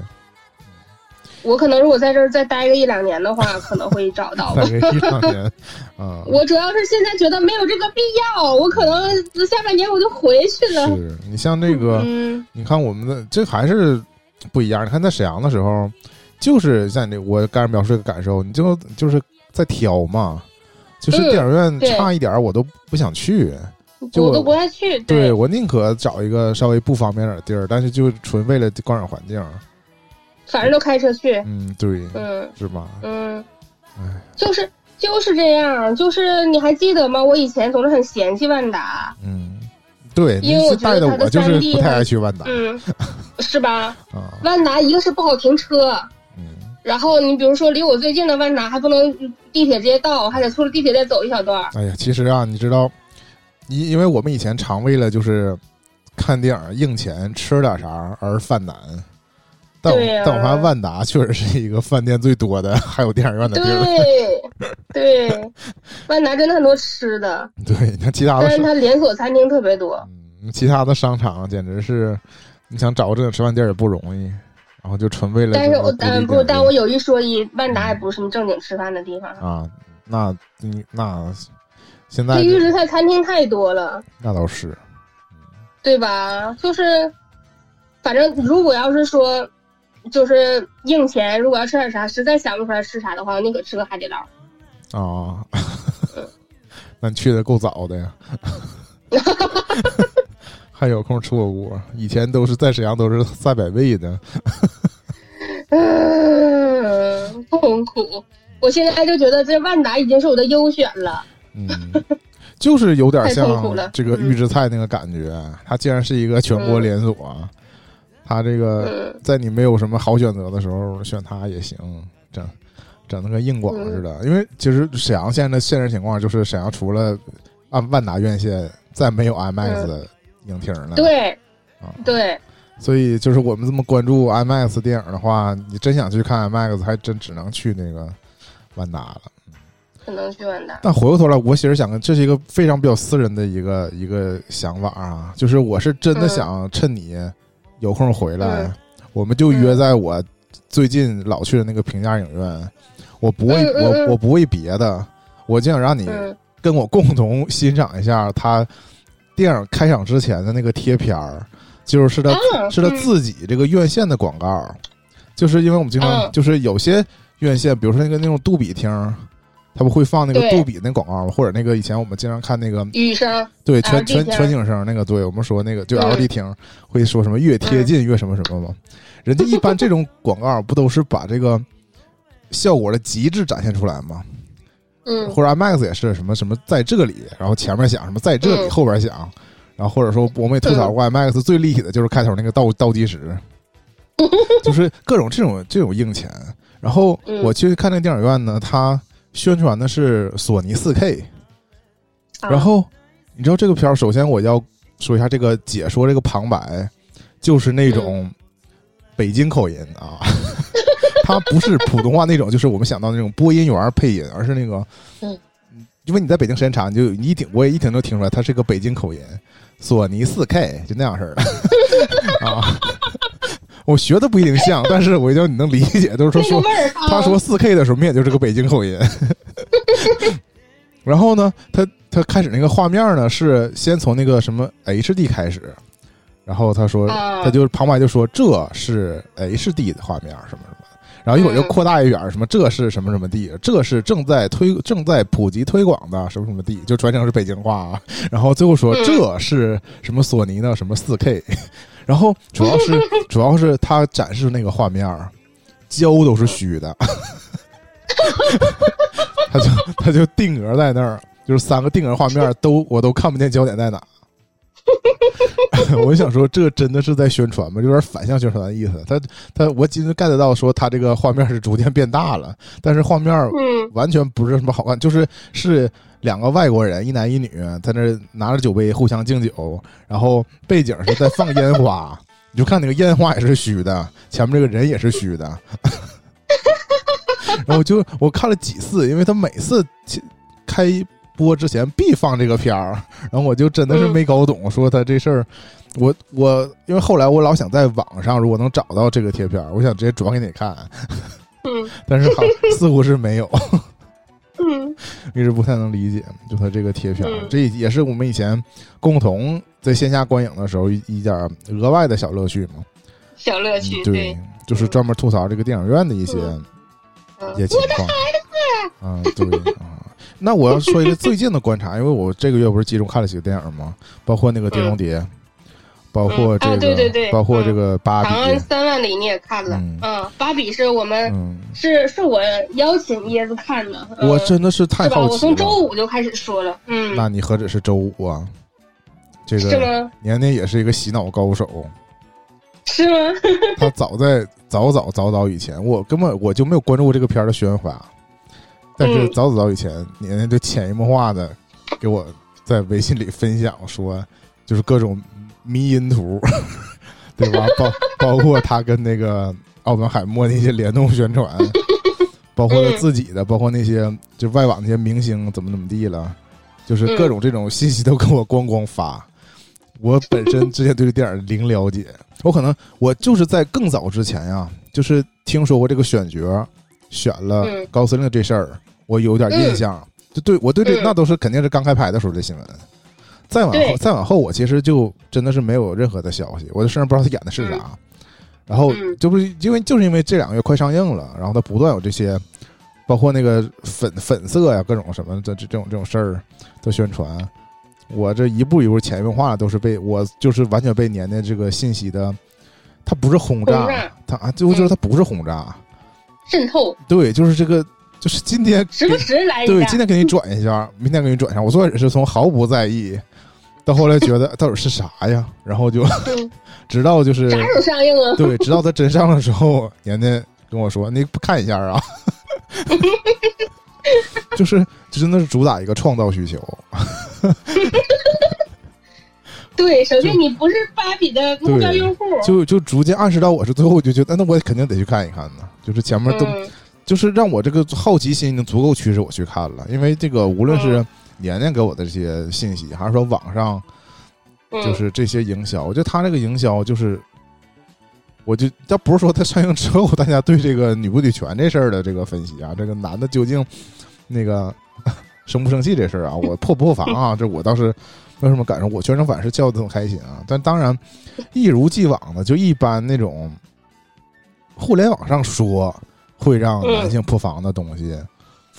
我可能如果在这儿再待个一两年的话，可能会找到一两年 啊，我主要是现在觉得没有这个必要，我可能下半年我就回去了。是你像那个，嗯你看我们的这还是不一样。你看在沈阳的时候，就是像你我刚才描述这个感受，你就就是在挑嘛，就是嗯电影院差一点儿我都不想去。就我都不爱去。对我宁可找一个稍微不方便点儿的地儿，但是就纯为了观赏环境。反正都开车去。嗯，对，嗯是吧？嗯哎，就是就是这样，就是你还记得吗？我以前总是很嫌弃万达，嗯，对，因为我你是带的觉得它的我就是不太爱去万达嗯，是吧？啊。万达一个是不好停车，嗯然后你比如说离我最近的万达还不能地铁直接到，还得出了地铁再走一小段儿。哎呀，其实啊，你知道，因因为我们以前常为了就是看电影硬钱吃点啥而犯难，但我、但我发现万达确实是一个饭店最多的，还有电影院的地儿。对对，万达真的很多吃的，对，你看其他的商，但是它连锁餐厅特别多。嗯，其他的商场简直是，你想找个正经吃饭地儿也不容易，然后就纯为了但是我但不，但我有一说一，万达也不是什么正经吃饭的地方。啊，那你那现在这预制菜餐厅太多了。那倒是，对吧？就是，反正如果要是说，就是硬钱，如果要吃点啥，实在想不出来吃啥的话，我宁可吃个海底捞。啊，那你去的够早的呀，还有空吃火锅。以前都是在沈阳都是赛百味的，嗯，痛苦。我现在就觉得这万达已经是我的优选了。嗯，就是有点像这个预制菜那个感觉。它竟然是一个全国连锁，它这个嗯在你没有什么好选择的时候选他也行，整整那个硬广似的。因为其实沈阳现在的现实情况就是，沈阳除了按万达院线，再没有 IMAX 的影厅了。对啊，对，所以就是我们这么关注 IMAX 电影的话，你真想去看 IMAX，还真只能去那个万达了。只能去万达。但回过头来，我其实想，这是一个非常比较私人的一个一个想法啊，就是我是真的想趁你有空回来，嗯。我们就约在我最近老去的那个平价影院。我不为、我我不为别的，我就想让你嗯。跟我共同欣赏一下他电影开场之前的那个贴片儿，就是是他、啊是他嗯。自己这个院线的广告，就是因为我们经常、嗯就是有些院线，比如说那个那种杜比厅，他不会放那个杜比那广告吗？或者那个以前我们经常看那个雨声，对全全全景声那个，对我们说那个就嗯 LD 厅会说什么越贴近越什么什么吗？人家一般这种广告不都是把这个效果的极致展现出来吗？嗯或者 IMAX 也是什么什么在这里，然后前面响什么在这里，嗯后边响，然后或者说我们也吐槽过 IMAX 最立体的就是开头那个倒倒计时，就是各种这种这种硬钱。然后嗯我去看那电影院呢，它宣传的是索尼四 K，啊。然后你知道这个片儿，首先我要说一下这个解说这个旁白，就是那种北京口音啊，它不是普通话那种，就是我们想到那种播音员配音，而是那个，嗯，因为你在北京时间长，你就你一听我也一听就听出来，它是个北京口音，索尼四 K 就那样式儿的。啊。我学的不一定像，但是我觉得你能理解，就是说说他说四 K 的时候，明显就是个北京口音。然后呢，他他开始那个画面呢是先从那个什么 HD 开始，然后他说啊他就旁白就说这是 HD 的画面什么什么，然后一会儿就扩大一点，什么这是什么什么地，这是正在推正在普及推广的什么什么地，就全程是北京话啊。然后最后说嗯这是什么索尼的什么四 K，然后主要是 主要是他展示那个画面儿，胶都是虚的，他就他就定格在那儿，就是三个定格画面都我都看不见焦点在哪。我想说，这真的是在宣传吗？有点反向宣传的意思。他他，我今天 get 到说他这个画面是逐渐变大了，但是画面嗯完全不是什么好看，就是是两个外国人，一男一女，在那拿着酒杯互相敬酒，然后背景是在放烟花，你就看那个烟花也是虚的，前面这个人也是虚的。然后就我看了几次，因为他每次开播之前必放这个片儿，然后我就真的是没搞懂，说他这事儿，我我因为后来我老想在网上如果能找到这个贴片儿，我想直接转给你看，嗯 但是好似乎是没有。嗯 一直不太能理解，就他这个贴片这也是我们以前共同在线下观影的时候一一点额外的小乐趣嘛。小乐趣嗯，对，就是专门吐槽这个电影院的一些一些情况。嗯，对啊。那我要说一个最近的观察，因为我这个月不是集中看了几个电影吗，包括那个《碟中谍》，包括这个，嗯啊对对对包括这个《芭比长》安三万里你也看了，嗯嗯，芭比是我们嗯，是是我邀请椰子看的，嗯我真的是太？好奇我从周。五就开始说了，嗯，那你何止是周五啊？这是个吗？年年也是一个洗脑高手。是吗？他早在早早早早以前，我根本我就没有关注过这个片儿的宣发，但是嗯早早早以前，年年就潜移默化的给我在微信里分享说，就是各种迷因图，对吧？包包括他跟那个奥本海默那些联动宣传，包括他自己的，包括那些就外网那些明星怎么怎么地了，就是各种这种信息都给我咣咣发。我本身之前对这电影零了解，我可能我就是在更早之前呀，就是听说过这个选角，选了嗯。高司令这事儿，我有点印象。就对我对这嗯。那都是肯定是刚开拍的时候的新闻。再往后再往后，我其实就真的是没有任何的消息，我就甚至不知道他演的是啥。然后嗯。就不是因为就是因为这两个月快上映了，然后他不断有这些，包括那个粉粉色呀各种什么的这这种这种事儿的宣传，我这一步一步潜移默化都是被我就是完全被年年这个信息的，它不是轰炸，轰炸。它啊最后就是它不是轰炸，渗透，对，就是这个就是今天时不时来一对，今天给你转一下，明天给你转一下。我最开始是从毫不在意，到后来觉得到底是啥呀，然后就嗯 直到就是啥时候上映啊？对，直到他真上的时候，年年跟我说：“你不看一下啊？” 就是就真的是主打一个创造需求，对，首先你不是芭比的目标用户，就就逐渐暗示到我是最后我就觉得，那我肯定得去看一看呢。就是前面都、嗯。就是让我这个好奇心已经足够驱使我去看了，因为这个无论是嗯。年年给我的这些信息，还是说网上嗯。就是这些营销，我觉得他这个营销就是，我就要不是说他上映之后大家对这个女不女权这事儿的这个分析啊，这个男的究竟那个 生不生气这事儿啊，我破不破防啊，这我倒是没有什么感受，我全程反是笑得很开心啊。但当然，一如既往的，就一般那种互联网上说会让男性破防的东西，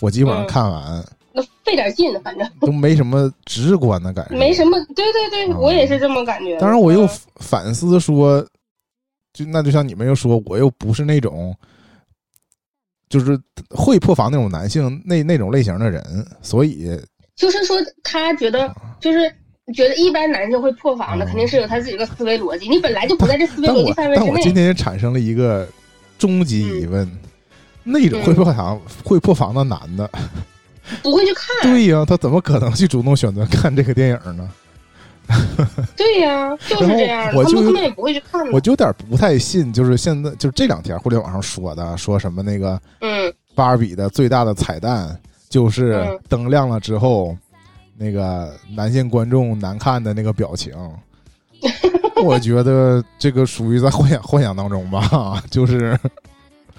我基本上看完那费点劲，反正都没什么直观的感觉，没什么。对对对，啊我也是这么感觉。当然，我又嗯反思说，就那就像你们又说，我又不是那种就是会破防那种男性那那种类型的人，所以就是说，他觉得就是觉得一般男性会破防的，啊肯定是有他自己的思维逻辑。你本来就不在这思维逻辑范围之内。我今天也产生了一个终极疑问：那种嗯会破防、会破防的男的，不会去看，对呀、他怎么可能去主动选择看这个电影呢？对呀、就是这样他们根本也不会去看。我就有点不太信，就是现在就是这两天互联网上说的，说什么那个嗯芭比的最大的彩蛋就是嗯灯亮了之后，那个男性观众难看的那个表情。我觉得这个属于在幻想幻想当中吧，就是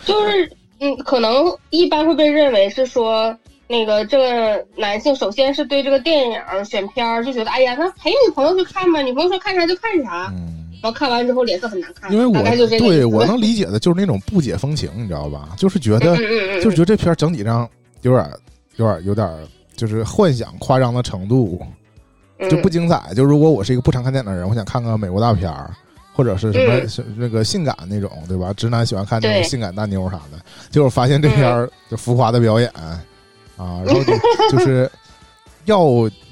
就是嗯，可能一般会被认为是说。那个这个男性首先是对这个电影选片儿就觉得，哎呀，那陪女朋友去看吧，女朋友说看啥就看啥，嗯，然后看完之后脸色很难看，因为我对我能 理解的就是那种不解风情，你知道吧？就是觉得嗯嗯嗯，就是觉得这片儿整体上有点有点有点就是幻想夸张的程度，得就不精彩。就如果我是一个不常看电影的人，我想看个美国大片儿，或者是什么、那个性感那种，对吧？直男喜欢看那种性感大妞啥的，结果发现这片儿就浮夸的表演、啊，然后就就是要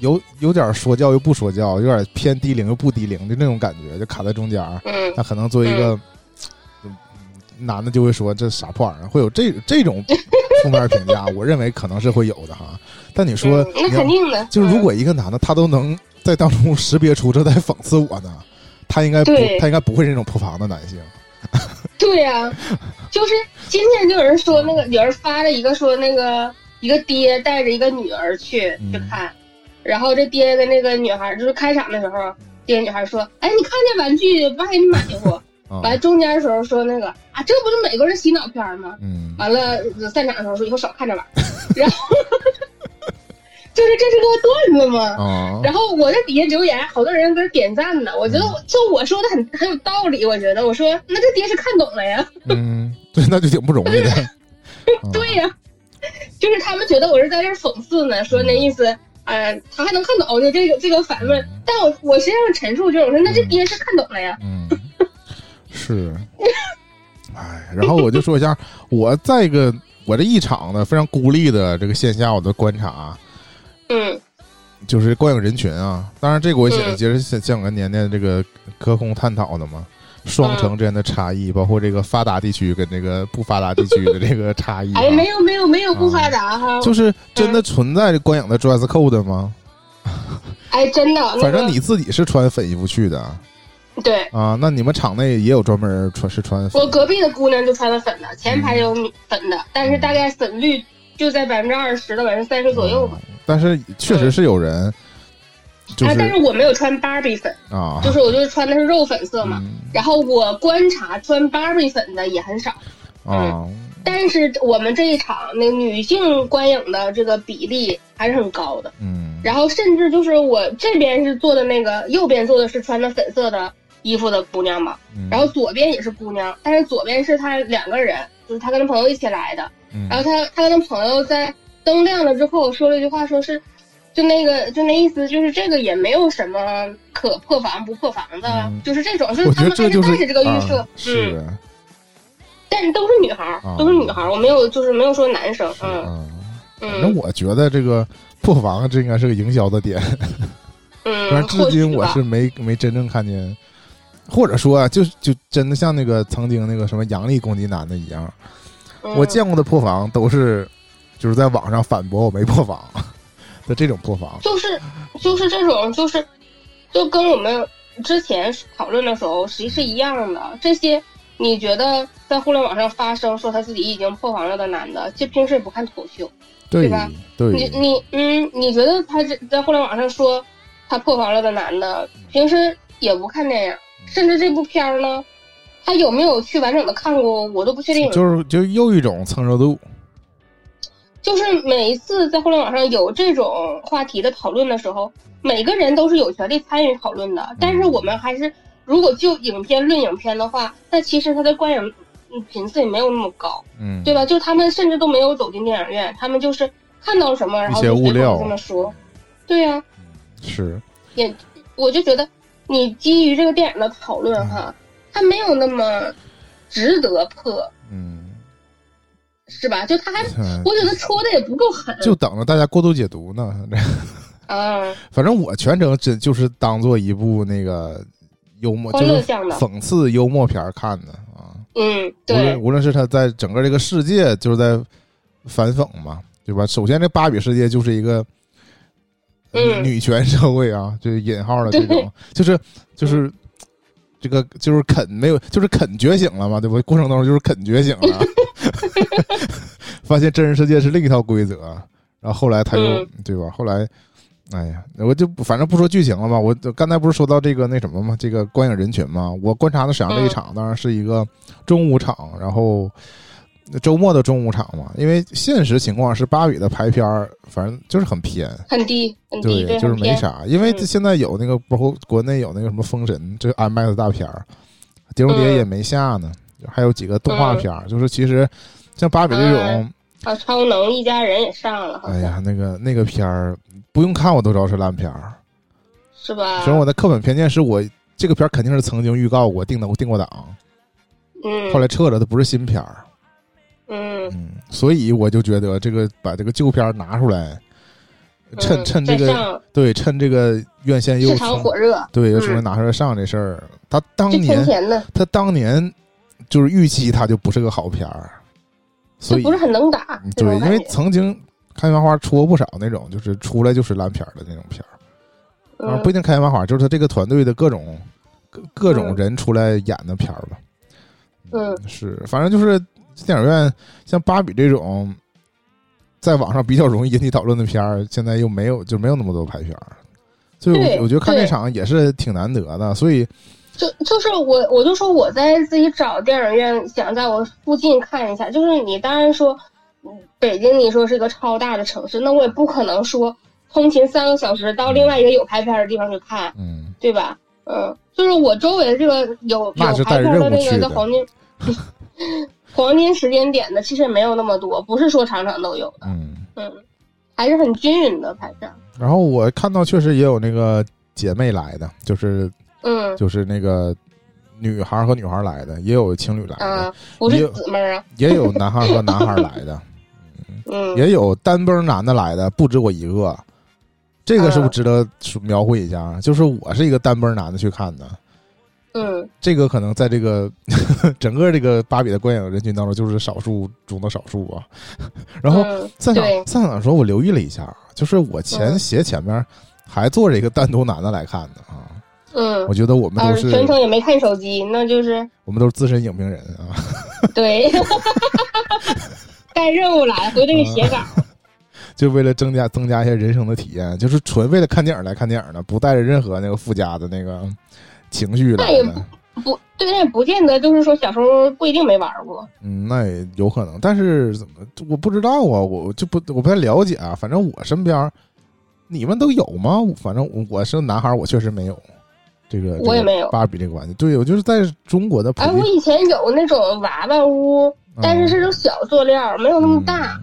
有有点说教又不说教，有点偏低龄又不低龄的那种感觉，就卡在中间儿。嗯那可能作为一个、嗯男的就会说这啥破玩意儿，会有这这种负面评价，我认为可能是会有的哈。但你说，嗯那肯定的，就是如嗯果一个男的他都能在当中 识别出这在讽刺我呢，他应该不他应该不会是那种破防的男性。对呀、就是今天就有人说那个，有人发了一个说那个一个爹带着一个女儿去嗯去看，然后这爹跟那个女孩就是开场的时候，爹跟女孩说：“哎，你看这玩具，爸给你买过。”啊完了中间的时候说那个啊，这不是美国人洗脑片吗？嗯完了散场的时候说以后少看这玩意儿，然后就是这是个段子嘛。啊然后我在底下留言，好多人搁这点赞呢。我觉得就我说的很很有道理，我觉得我说那这爹是看懂了呀。嗯，对，那就挺不容易的。啊 对呀、就是他们觉得我是在这儿讽刺呢，说那意思，呃，他还能看懂就这个这个反问，但我我实际上陈述就是我说那这爹是看懂了呀，嗯，是。哎，然后我就说一下，我在一个我这一场的非常孤立的这个线下，我的观察，嗯就是观影人群啊。当然，这个我也嗯接着像像跟年年这个隔空探讨的嘛，双城之间的差异，包括这个发达地区跟这个不发达地区的这个差异、啊。哎，没有没有没有不发达哈，就是真的存在观影的 dress code 吗？哎真的，反正你自己是穿粉衣服去的对。啊，那你们场内也有专门穿是穿粉我隔壁的姑娘就穿的粉的，前排有粉的，但是大概粉率就在百分之二十到百分之三十左右吧。嗯但是确实是有人，就啊，但是我没有穿芭比粉，啊，就是我就是穿的是肉粉色嘛。嗯然后我观察穿芭比粉的也很少，啊，但是我们这一场那个女性观影的这个比例还是很高的。嗯，然后甚至就是我这边是坐的那个，右边坐的是穿的粉色的衣服的姑娘嘛，嗯然后左边也是姑娘，但是左边是她两个人，就是他跟他朋友一起来的。嗯。然后他他跟他朋友在灯亮了之后说了一句话，说是。就那个，就那意思，就是这个也没有什么可破防不破防的，嗯。就是这种，就是我他们觉得这就是还是带着这个预设，啊嗯，是。但都是女孩儿啊，都是女孩儿，我没有就是没有说男生，嗯嗯，反正嗯我觉得这个破防这应该是个营销的点，嗯，但是至今我是没没真正看见，或者说啊，就就真的像那个曾经那个什么杨笠攻击男的一样，嗯我见过的破防都是就是在网上反驳我没破防的这种破防。就是就是这种就是就跟我们之前讨论的时候实际是一样的。这些你觉得在互联网上发声说他自己已经破防了的男的，就平时也不看脱口秀，对吧对，你你嗯，你觉得他这在互联网上说他破防了的男的，平时也不看电影，甚至这部片儿呢，他有没有去完整的看过，我都不确定。就是就又一种蹭热度。就是每一次在互联网上有这种话题的讨论的时候，每个人都是有权利参与讨论的。但是我们还是，如果就影片论影片的话，那其实它的观影嗯频次也没有那么高，嗯，对吧？就他们甚至都没有走进电影院，他们就是看到什么，然后就这么说。对呀、是，也我就觉得你基于这个电影的讨论哈，它没有那么值得破，嗯，是吧？就他还，嗯我觉得戳的也不够狠。就等着大家过度解读呢。啊，反正我全程真就是当做一部那个幽默，就是讽刺幽默片儿看的啊。嗯，无对论，无论是他在整个这个世界，就是在反讽嘛，对吧？首先，这芭比世界就是一个、呃嗯女权社会啊，就是引号的这种，就是就是这个就是肯没有，就是肯觉醒了嘛，对不？过程当中就是肯觉醒了，发现真实世界是另一套规则，然后后来他又、嗯对吧？后来。哎呀，我就反正不说剧情了吧。我刚才不是说到这个那什么嘛？这个观影人群嘛，我观察的沈阳这一嗯场当然是一个中午场，然后周末的中午场嘛。因为现实情况是芭比的排片儿，反正就是很偏，很低很低，对，就是。没啥。因为嗯现在有那个，包括国内有那个什么《封神》，这 IMAX 大片儿，《碟中谍》嗯也没下呢，还有几个动画片儿。就是其实像芭比这种，嗯啊，超能一家人也上了，哎呀，那个那个片儿不用看我都知道是烂片儿。是吧？首先我的课本偏见是我这个片儿肯定是曾经预告过、定的定过档，嗯，后来撤了，它不是新片儿。嗯。嗯，所以我就觉得这个把这个旧片拿出来，趁嗯趁这个对趁这个院线又市场火热，对又嗯。重新拿出来上这事儿，他当年，他当年就是预期他就不是个好片儿，所以不是很能打嗯。对，因为曾经开心花出过不少那种，就是出来就是烂片儿的那种片儿。不一定开心麻花，就是他这个团队的各种各各种嗯。人出来演的片儿吧。嗯，是，反正就是电影院像芭比这种，在网上比较容易引起讨论的片儿，现在又没有就没有那么多排片儿，所以我我觉得看这场也是挺难得的。所以就就是我我就说我在自己找电影院，想在我附近看一下。就是你当然说，嗯北京你说是一个超大的城市，那我也不可能说通勤三个小时到另外一个有拍片的地方去看，嗯，对吧？嗯，就是我周围这个有有排片的那个在黄金 黄金时间点的，其实也没有那么多，不是说场场都有的。嗯，嗯，还是很均匀的排片。然后我看到确实也有那个姐妹来的，就是嗯就是那个女孩儿和女孩儿来的，也有情侣来的，啊，不是姊妹啊。也有男孩儿和男孩儿来的。嗯，也有单崩男的来的，不止我一个。这个是不是啊值得描绘一下？就是我是一个单崩男的去看的，嗯这个可能在这个 整个这个芭比的观影人群当中，就是少数中的少数啊。然后嗯散场对散场的时候，我留意了一下，就是我前嗯斜前面还坐着一个单独男的来看的啊。嗯我，觉得我们啊都是全程也没看手机，那就是我们都是资深影评人啊。对，带任务来，回头给写稿。就为了增加增加一些人生的体验，就是纯为了看电影来看电影的，不带着任何那个附加的那个情绪来那也的。不对，那也不见得就是说小时候不一定没玩过。嗯，那也有可能，但是怎么我不知道啊，我就不我不太了解啊。反正我身边，你们都有吗？反正我我是男孩，我确实没有这个。我也没有芭比这个玩具。对，我就是在中国的普哎，我，以前有那种娃娃屋，但是是种小塑料，没有那么大。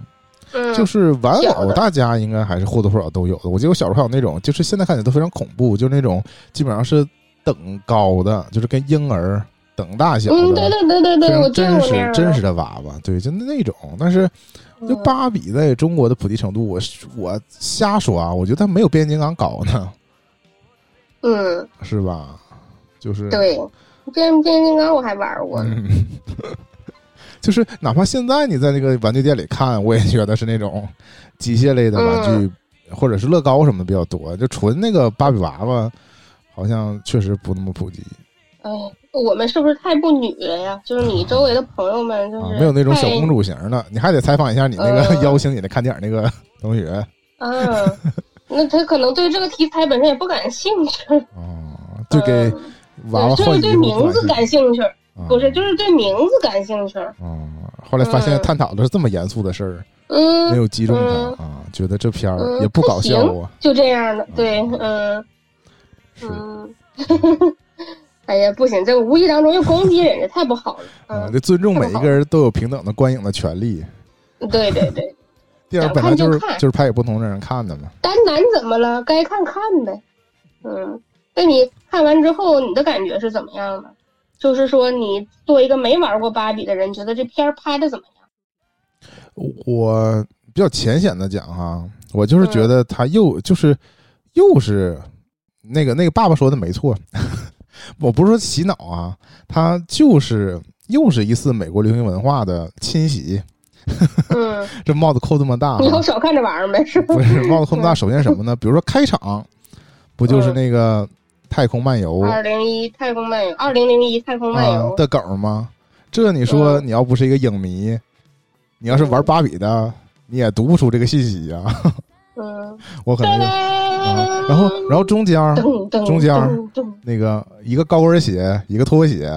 就是玩偶，大家应该还是或多或少都有的。我记得我小时候还有那种，就是现在看起来都非常恐怖，就是那种基本上是等高的，就是跟婴儿等大小的。嗯，对对对对对，真实真实的娃娃，对，就那种。但是就嗯芭比在中国的普及程度，我我瞎说啊，我觉得它没有变形金刚高呢，嗯，是吧？就是对，变变形金刚我还玩过呢。嗯，就是哪怕现在你在那个玩具店里看，我也觉得是那种机械类的玩具，嗯或者是乐高什么的比较多。就纯那个芭比娃娃，好像确实不那么普及哎，我们是不是太不女了呀？就是你周围的朋友们，就啊，是没有那种小公主型的。你还得采访一下你那个嗯邀请你来看电影那个同学啊，那他可能对这个题材本身也不感兴趣。哦，就给嗯娃娃对就是对名字感兴趣，啊不是，就是对名字感兴趣。哦，后来发现嗯探讨的是这么严肃的事儿，嗯，没有击中他嗯啊，觉得这片儿嗯也不搞笑啊。就这样的，对，嗯嗯是嗯。哎呀，不行，这个无意当中又攻击人家，太不好了。啊，嗯，得尊重每一个人都有平等的观影的权利。对对对，电影 本来就是就是拍给不同的人看的嘛。单男怎么了？该看看呗。嗯，那你看完之后，你的感觉是怎么样的？就是说，你作为一个没玩过芭比的人，觉得这片儿拍的怎么样？我比较浅显的讲哈，我就是觉得他又就是又是那个那个爸爸说的没错，我不是说洗脑啊，他就是又是一次美国流行文化的侵袭。嗯，这帽子扣这么大，以后少看这玩意儿呗，是不是帽子扣这么大，首先什么呢？比如说开场，不就是那个太空漫游？二零一太空漫游，二零零一太空漫游的梗吗？这你说你要不是一个影迷，你要是玩芭比的，你也读不出这个信息呀。嗯，我可能就，然后然后中间中间那个一个高跟鞋，一个拖鞋。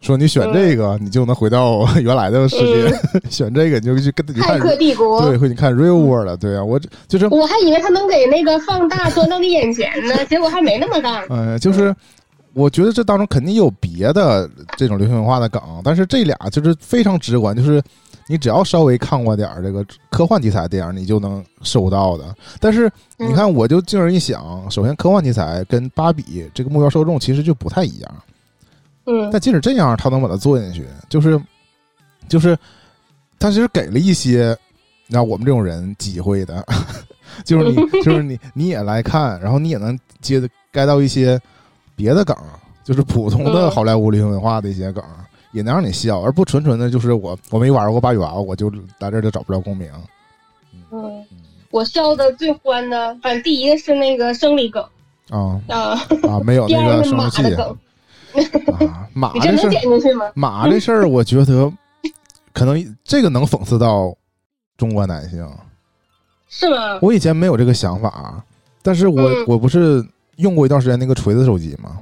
说你选这个，你就能回到 原来的世界。选这个，你就去跟你看《帝国》，对，会你看《Real World 了》对啊，我就是我还以为他能给那个放大，端到你眼前呢，结果还没那么大。嗯，就是我觉得这当中肯定有别的这种流行文化的梗，但是这俩就是非常直观，就是你只要稍微看过点这个科幻题材电影，你就能收到的。但是你看，我就静而一想，首先科幻题材跟芭比这个目标受众其实就不太一样。嗯，但即使这样，他能把它做进去，就是，就是，他其实给了一些让我们这种人机会的，就是你，就是你，你也来看，然后你也能接着该到一些别的梗，就是普通的好莱坞流行文化的一些梗，也能让你笑，而不纯纯的就是我我没玩过芭比娃娃，我就在这就找不着共鸣。嗯，我笑的最欢的，反正第一个是那个生理梗啊啊啊，没有 那个生殖器。啊，马这事儿，马这事儿，我觉得可能这个能讽刺到中国男性，是吗？我以前没有这个想法，但是我我不是用过一段时间那个锤子手机吗？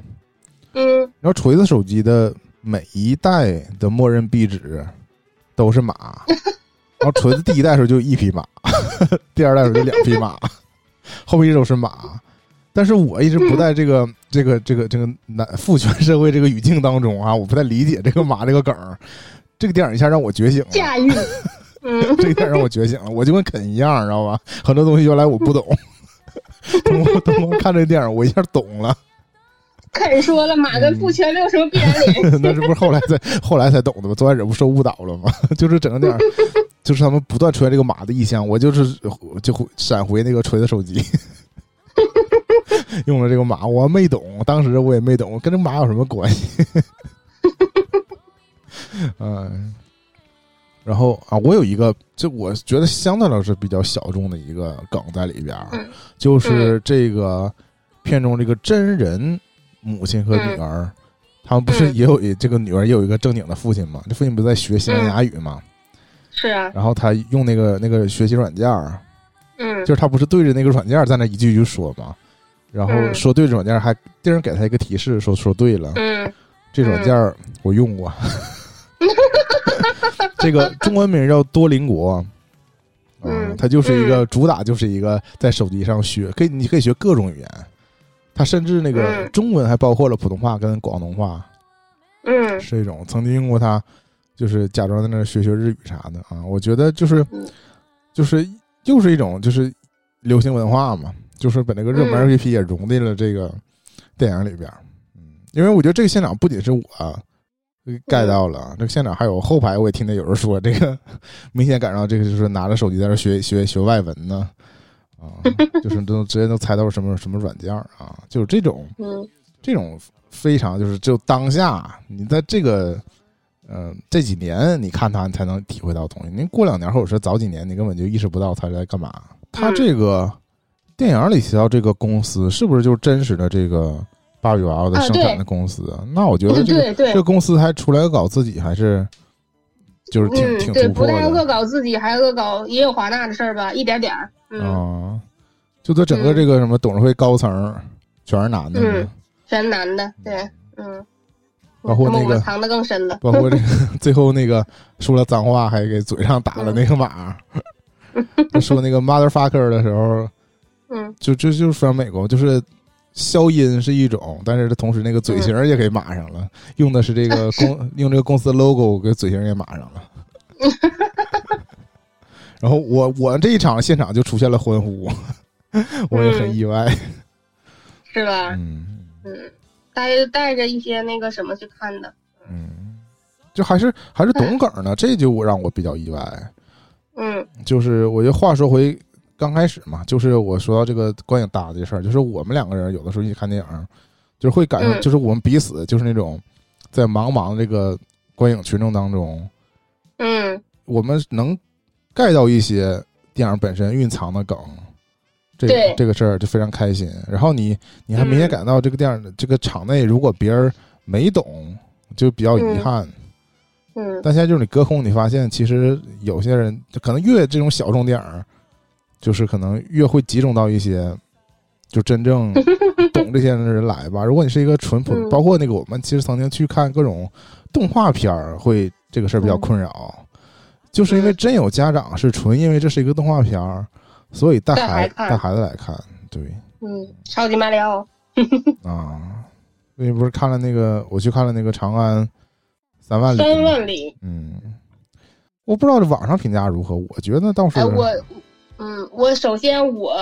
嗯，然后锤子手机的每一代的默认壁纸都是马，然后锤子第一代时候就一匹马，第二代时候就两匹马，后面一直都是马。但是我一直不在这个这个这个这个男父权社会这个语境当中啊，我不太理解这个马这个梗儿。这个电影一下让我觉醒了，驾驭。嗯，这个电影让我觉醒了，我就跟肯一样，知道吧？很多东西原来我不懂，通过通过看这个电影，我一下懂了。肯说了，马跟父权没有什么必然联系。那这不是后来才后来才懂的吗？昨晚忍不受误导了吗？就是整个电影，就是他们不断出现这个马的意象，我就是就会闪回那个锤子手机。用了这个马，我没懂，当时我也没懂，跟这马有什么关系？嗯，然后啊，我有一个，就我觉得相对来说比较小众的一个梗在里边，就是这个片中这个真人母亲和女儿，他们不是也有这个女儿也有一个正经的父亲吗？这父亲不是在学西班牙语吗？是啊，然后他用那个那个学习软件嗯，就是他不是对着那个软件在那一句一句说吗？然后说对着软件，还电视给他一个提示，说说对了。嗯，这软件我用过。这个中文名叫多邻国。嗯，它就是一个主打，就是一个在手机上学，可以你可以学各种语言。它甚至那个中文还包括了普通话跟广东话。嗯，是一种曾经用过它，就是假装在那学学日语啥的啊。我觉得就是，就是又是一种就是流行文化嘛。就是把那个热门 A P P 也融进了这个电影里边，嗯，因为我觉得这个现场不仅是我盖到了，这个现场还有后排，我也听见有人说这个 明显感受到这个就是拿着手机在那学学学外文呢，啊，就是都直接都猜到什么什么软件啊，就是这种，这种非常就是就当下你在这个嗯这几年你看他你才能体会到东西，您过两年或者是早几年你根本就意识不到他在干嘛，他这个。电影里提到这个公司是不是就是真实的这个芭比娃娃的生产的公司？那我觉得这个这个公司还出来搞自己，还是就是挺挺对，不但恶搞自己，还恶搞也有华纳的事儿吧，一点点儿。啊，就他整个这个什么董事会高层全是男的，嗯，全是男的，对，嗯，包括那个藏的更深了，包括这个 最后那个说了脏话，还给嘴上打了那个码，说那个 motherfucker 的时候。嗯，就就就是说美国，就是消音是一种，但是它同时那个嘴型也给码上了，用的是这个公 用这个公司 logo 给嘴型也码上了。然后我我这一场现场就出现了欢呼，我也很意外，是吧？嗯。嗯，带带着一些那个什么去看的，嗯，就还是还是懂梗呢，这就让我比较意外。嗯。就是我就话说回刚开始嘛，就是我说到这个观影搭的事儿，就是我们两个人有的时候一起看电影，就是会感受，嗯。就是我们彼此就是那种在茫茫这个观影群众当中，嗯。我们能 get 到一些电影本身蕴藏的梗，这个这个事儿就非常开心。然后你你还明显嗯感到这个电影的这个场内，如果别人没懂，就比较遗憾。嗯但现在就是你隔空，你发现其实有些人就可能越这种小众电影，就是可能越会集中到一些就真正 懂这些的人来吧。如果你是一个淳朴，嗯包括那个我们其实曾经去看各种动画片儿，会这个事儿比较嗯困扰，就是因为嗯真有家长是纯因为这是一个动画片儿，所以带孩带孩子来看，对嗯，超级马里奥，啊。所以不是看了那个，我去看了那个《长安三万里》，三万里。嗯，我不知道这网上评价如何，我觉得倒是，哎，我，嗯，我首先我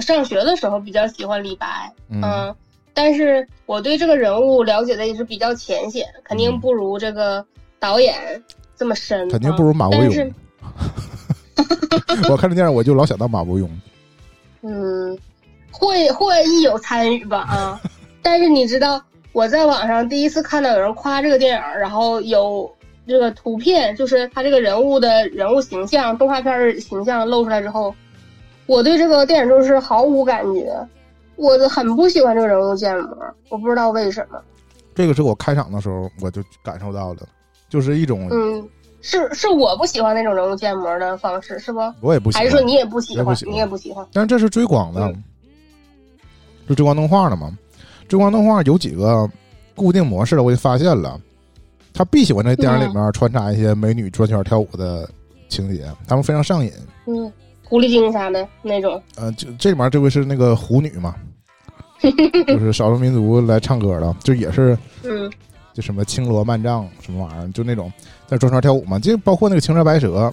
上学的时候比较喜欢李白，嗯嗯，但是我对这个人物了解的也是比较浅显，肯定嗯不如这个导演这么深，肯定不如马伯庸。我看这电影，我就老想到马伯庸。嗯，会会亦有参与吧啊，但是你知道我在网上第一次看到有人夸这个电影，然后有这个图片，就是他这个人物的人物形象、动画片形象露出来之后，我对这个电影就是毫无感觉，我很不喜欢这个人物建模，我不知道为什么。这个是我开场的时候我就感受到的，就是一种嗯，是是我不喜欢那种人物建模的方式，是不？我也不喜欢，还是说你也不喜欢你也不喜欢？但是这是追光的，嗯就追光动画的嘛。追光动画有几个固定模式的，我就发现了，他必喜欢在电影里面穿插一些美女转圈跳舞的情节，他们非常上瘾。嗯，狐狸精啥的那种。呃，就这里面这位是那个狐女嘛，就是少数民族来唱歌的，就也是嗯就什么青罗曼帐什么玩意儿，就那种在转圈跳舞嘛，就包括那个青蛇白蛇，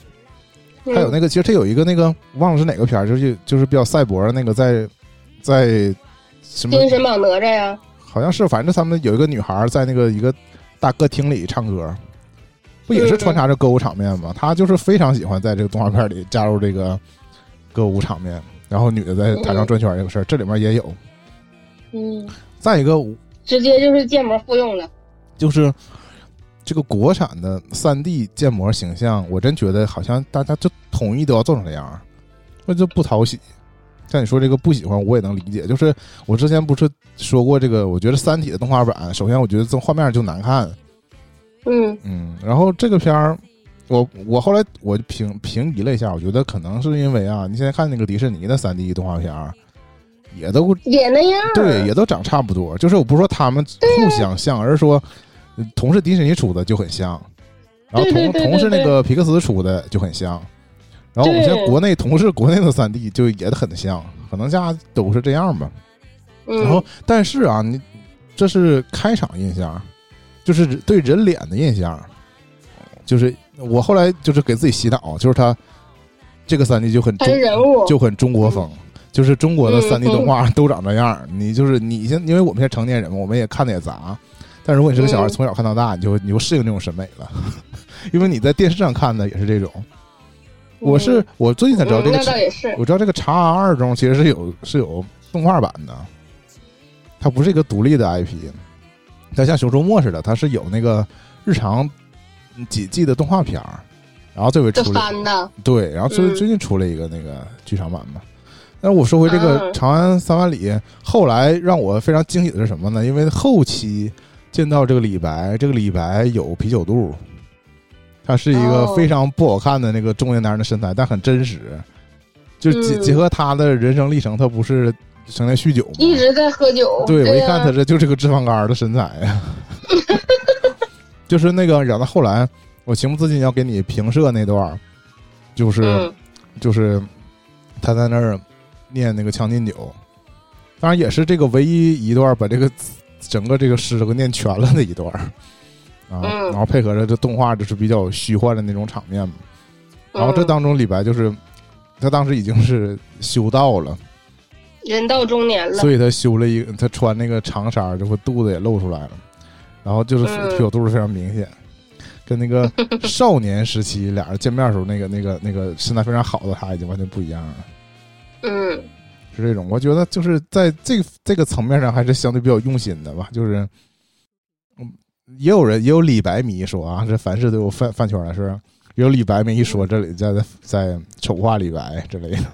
嗯，还有那个其实它有一个那个忘了是哪个片儿，就是就是比较赛博的那个在在什么精神榜哪吒呀。好像是，反正他们有一个女孩在那个一个大歌厅里唱歌，不也是穿插着歌舞场面吗？他就是非常喜欢在这个动画片里加入这个歌舞场面，然后女的在台上转圈这个事儿，这里面也有。嗯，再一个直接就是建模复用了。就是这个国产的三 D 建模形象，我真觉得好像大家就统一都要做成这样，那就不讨喜。像你说这个不喜欢，我也能理解。就是我之前不是说过这个，我觉得《三体》的动画版，首先我觉得这画面就难看，嗯嗯，然后这个片儿，我我后来我就平平移了一下，我觉得可能是因为啊，你现在看那个迪士尼的三 D 动画片儿，也都也那样。对，也都长差不多。就是我不是说他们互相像，而是说呃同是迪士尼出的就很像，然后同同是那个皮克斯出的就很像，然后我们现在国内同是国内的三 D 就也很像，可能家都是这样吧。嗯，然后，但是啊，你这是开场印象，就是对人脸的印象，就是我后来就是给自己洗脑，就是他这个三 D 就很中就很中国风，就是中国的三 D 嗯。动画都长这样。你就是你现，因为我们现在成年人嘛，我们也看的也杂，但如果你是个小孩，嗯从小看到大，你就你就适应这种审美了，因为你在电视上看的也是这种。我是我最近才知道这嗯个。我知道这个《长安二》中其实是有是有动画版的，它不是一个独立的 IP，它像《熊出没》似的，它是有那个日常几季的动画片儿，然后这回出了对，然后最嗯最近出了一个那个剧场版嘛。但是我说回这个嗯《长安三万里》，后来让我非常惊喜的是什么呢？因为后期见到这个李白，这个李白有啤酒肚，他是一个哦非常不好看的那个中年男人的身材，但很真实。就结嗯结合他的人生历程，他不是成天酗酒吗？一直在喝酒。对，我一看他这就是个脂肪肝儿的身材呀，就是那个，然后后来我情不自禁要给你评射那段，就是、嗯就是他在那儿念那个《将进酒》，当然也是这个唯一一段把这个整个这个诗给念全了那一段儿。啊，嗯。然后配合着这动画就是比较虚幻的那种场面嘛，然后这当中李白就是他当时已经是修道了，人到中年了，所以他修了一个他穿那个长衫，就会肚子也露出来了，然后就是嗯。腿有肚子非常明显。跟那个 少年时期俩人见面的时候，那个、那个、那个身材非常好的他已经完全不一样了。嗯是这种，我觉得就是在这个这个层面上还是相对比较用心的吧。就是，嗯，也有人也有李白迷说啊，这凡事都有饭饭圈的是，也有李白迷一说，这里在在丑化李白之类的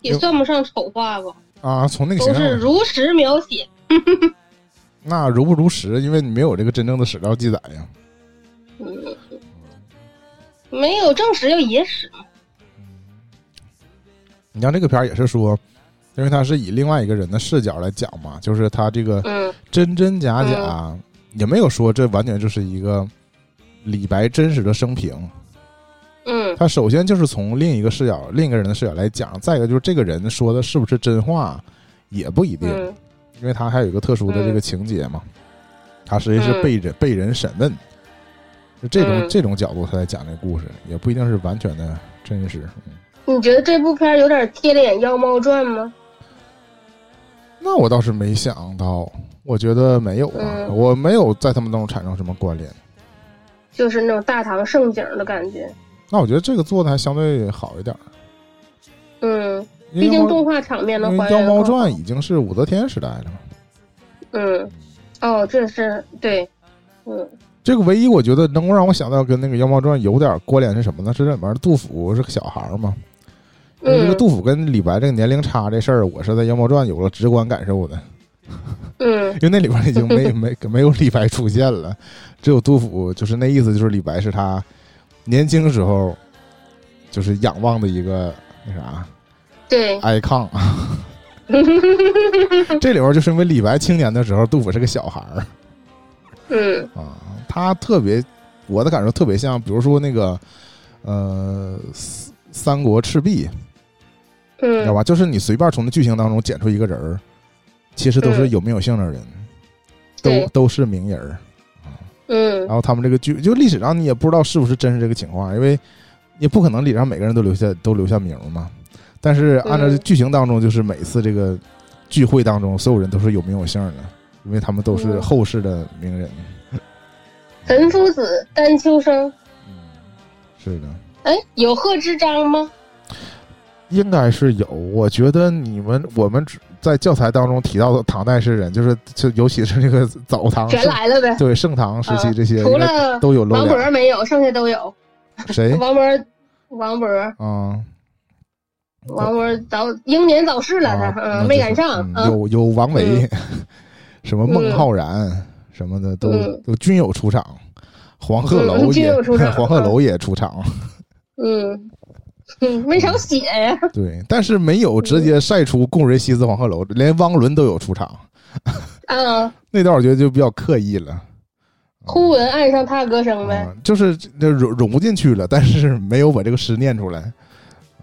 也算不上丑化吧，啊。从那个都形象，是如实描写。那如不如实，因为你没有这个真正的史料记载呀。嗯，没有正史要野史嘛。你像这个片儿也是说，因为他是以另外一个人的视角来讲嘛，就是他这个嗯真真假假，也没有说这完全就是一个李白真实的生平。嗯他首先就是从另一个视角、另一个人的视角来讲，再一个就是这个人说的是不是真话，也不一定，嗯因为他还有一个特殊的这个情节嘛，他实际是被人、被人审问，就这种、嗯这种角度他在讲这个故事，也不一定是完全的真实。嗯你觉得这部片有点贴脸《妖猫传》吗？那我倒是没想到，我觉得没有啊，嗯我没有在他们当中产生什么关联。就是那种大唐盛景的感觉。那我觉得这个做的还相对好一点儿，嗯，毕竟动画场面的因为还《妖猫传已经是武则天时代了嘛。嗯，哦，这是对，嗯这个唯一我觉得能够让我想到跟那个《妖猫传》有点关联是什么呢？是这里面杜甫是个小孩儿嘛？因为这个嗯。杜甫跟李白这个年龄差这事儿，我是在《妖猫传》有了直观感受的，嗯。因为那里边已经没没没有李白出现了，只有杜甫，就是那意思，就是李白是他年轻时候就是仰望的一个那啥对，icon。这里边就是因为李白青年的时候，杜甫是个小孩儿嗯。啊，他特别我的感受特别像，比如说那个呃三三国赤壁，知道嗯吧？就是你随便从那剧情当中剪出一个人儿，其实都是嗯有名有姓的人，都都是名人儿。嗯然后他们这个剧，就历史上你也不知道是不是真是这个情况，因为也不可能历史上每个人都留下都留下名嘛。但是按照嗯剧情当中，就是每次这个聚会当中，所有人都是有名有姓的，因为他们都是嗯后世的名人。岑夫子、丹丘生，嗯，是的。哎，有贺知章吗？应该是有，我觉得你们我们只在教材当中提到的唐代诗人，就是就尤其是这个早唐全来了呗。对盛唐时期啊这些，除了都有露王脸。勃没有，剩下都有。谁？王勃，王勃，嗯？王勃早英年早逝了，啊他没赶上有有王维，什么孟嗯浩然什么的都嗯。都均有出场，黄鹤嗯楼也均有出场。黄鹤楼也出场，嗯，嗯没少写呀。对，但是没有直嗯接晒出供人西辞黄鹤楼，连汪伦都有出场，嗯，那段我觉得就比较刻意了。忽闻岸上踏歌声呗。啊，就是就融融不进去了，但是没有把这个诗念出来。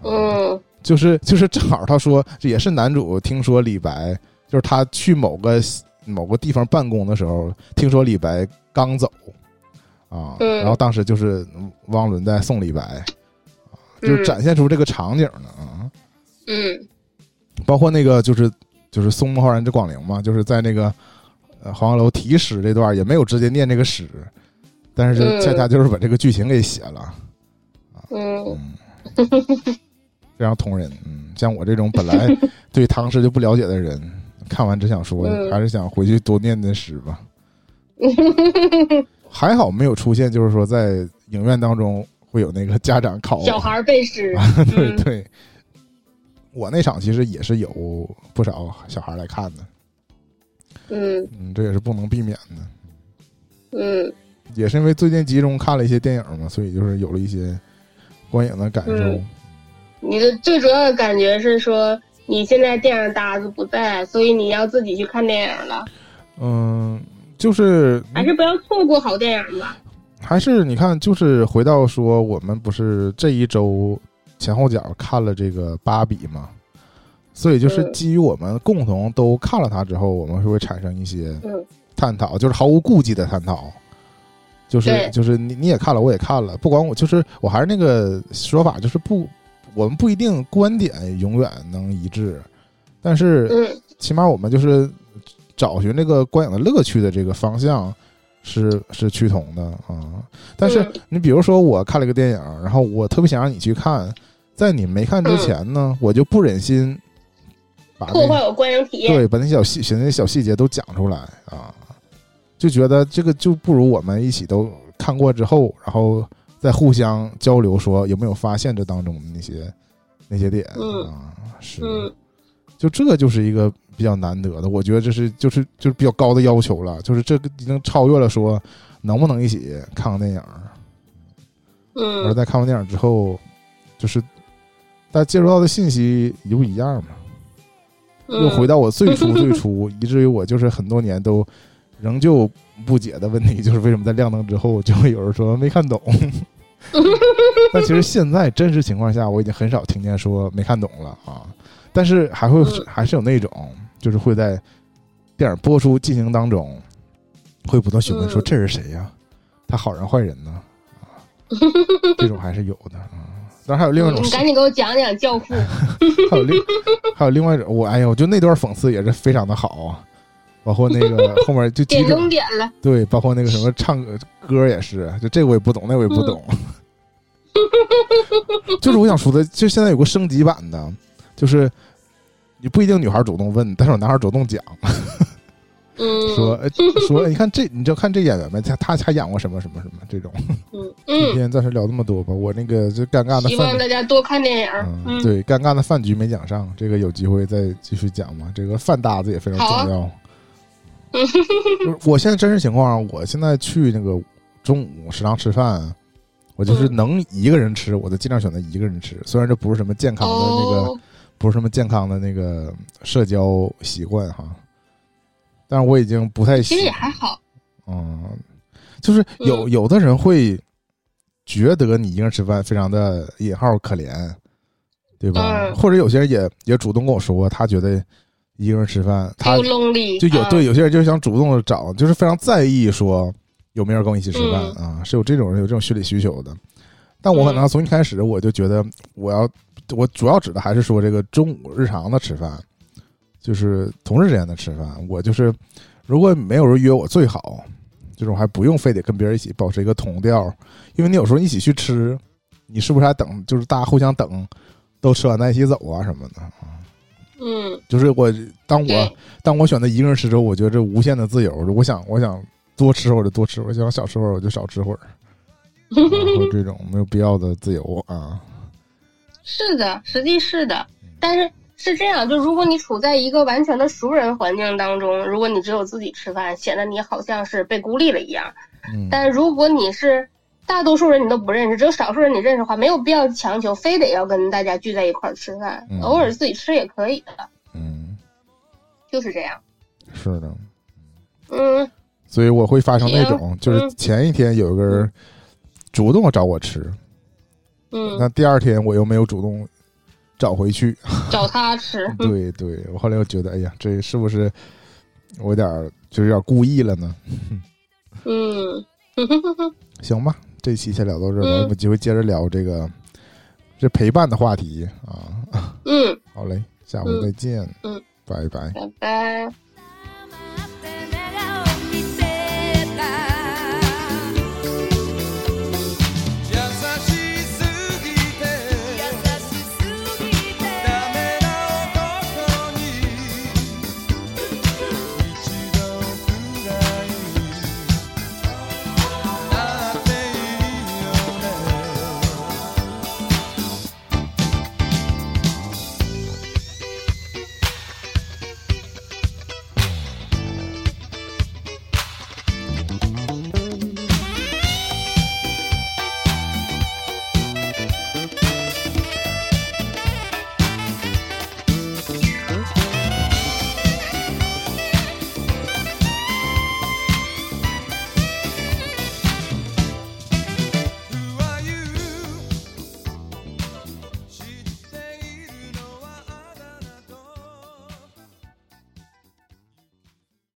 嗯就是就是正好他说这也是男主听说李白，就是他去某个某个地方办公的时候，听说李白刚走啊，嗯然后当时就是汪伦在送李白，啊就展现出这个场景了啊，嗯包括那个就是就是送孟浩然之广陵嘛，就是在那个呃黄鹤楼题诗这段也没有直接念这个诗，但是就嗯恰恰就是把这个剧情给写了。嗯嗯，非常同人。嗯，像我这种本来 对唐诗就不了解的人，看完只想说，嗯还是想回去多念念诗吧。还好没有出现，就是说在影院当中会有那个家长考小孩儿背诗。对嗯对。我那场其实也是有不少小孩来看的，嗯嗯，这也是不能避免的。嗯也是因为最近集中看了一些电影嘛，所以就是有了一些观影的感受。嗯你的最主要的感觉是说，你现在电影搭子不在，所以你要自己去看电影了，嗯，就是还是不要错过好电影吧。还是你看，就是回到说，我们不是这一周前后脚看了这个芭比嘛，所以就是嗯。基于我们共同都看了它之后，我们是会产生一些嗯。探讨，就是毫无顾忌的探讨。就是就是你你也看了，我也看了，不管我就是我还是那个说法，就是不我们不一定观点永远能一致，但是嗯。起码我们就是找寻这个观影的乐趣的这个方向是是趋同的啊。但是嗯你比如说我看了一个电影，然后我特别想让你去看，在你没看之前呢，我就不忍心把那破坏我观影体验。对把那些小细那些小细节都讲出来啊，就觉得这个就不如我们一起都看过之后，然后再互相交流，说有没有发现这当中的那些那些点嗯啊？是，嗯就这就是一个比较难得的，我觉得这是就是就是比较高的要求了，就是这个已经超越了说能不能一起看个电影，而嗯在看完电影之后，就是大家接触到的信息一不一样嘛。又回嗯到我最初最初，以至于我就是很多年都仍旧不解的问题，就是为什么在亮灯之后就会有人说没看懂。但其实现在真实情况下，我已经很少听见说没看懂了啊。但是还会嗯还是有那种，就是会在电影播出进行当中，会不断询问说嗯这是谁呀？他好人坏人呢？啊，这种还是有的啊。当然还有另外一种你赶紧给我讲讲《教父》。还有另还有另外一种，我哎呀，我觉得那段讽刺也是非常的好啊，包括那个 后面就几点种中点了。对，包括那个什么唱歌歌也是，就这个我也不懂，那我也不懂。就是我想说的，就现在有个升级版的，就是你不一定女孩主动问，但是有男孩主动讲，嗯，说呃说哎你看这，你就看这演员呗，他他他演过什么什么什么这种。嗯今嗯，天暂时聊这么多吧，我那个就尴尬的饭希望大家多看电影。对，尴尬的饭局没讲上，这个有机会再继续讲嘛。这个饭搭子也非常重要。就是我现在真实情况啊，我现在去那个中午食堂吃饭，我就是嗯能一个人吃，我就尽量选择一个人吃。虽然这不是什么健康的那个，哦，不是什么健康的那个社交习惯哈，但是我已经不太喜其实也还好。嗯，就是有嗯有的人会觉得你一个人吃饭非常的引号可怜，对吧？嗯或者有些人也也主动跟我说，他觉得一个人吃饭，他就有对有些人就想主动的找，就是非常在意说有没有人跟我一起吃饭嗯啊，是有这种人有这种心理需求的。但我可能从一开始我就觉得我要我主要指的还是说这个中午日常的吃饭，就是同事之间的吃饭。我就是如果没有人约我最好，就是我还不用非得跟别人一起保持一个同调，因为你有时候一起去吃，你是不是还等就是大家互相等，都吃完再一起走啊什么的啊？嗯，就是我当我，当我选择一个人吃之后，我觉得这无限的自由。我想我想多吃会儿我就多吃会儿，想少吃会儿我就少吃会儿。然后这种没有必要的自由啊，是的，实际是的，但是是这样，就如果你处在一个完全的熟人环境当中，如果你只有自己吃饭，显得你好像是被孤立了一样。嗯，但如果你是大多数人你都不认识，只有少数人你认识的话，没有必要强求非得要跟大家聚在一块儿吃饭，嗯。偶尔自己吃也可以的，嗯，就是这样。是的，嗯。所以我会发生那种，就是嗯。前一天有一个人主动找我吃，嗯，那第二天我又没有主动找回去，找他吃。对对，我后来又觉得，哎呀，这是不是我有点儿就是有点故意了呢？嗯，行吧，这期先聊到这儿吧，嗯有机会接着聊这个这陪伴的话题啊。嗯，好嘞，下回再见。嗯，拜拜。拜拜。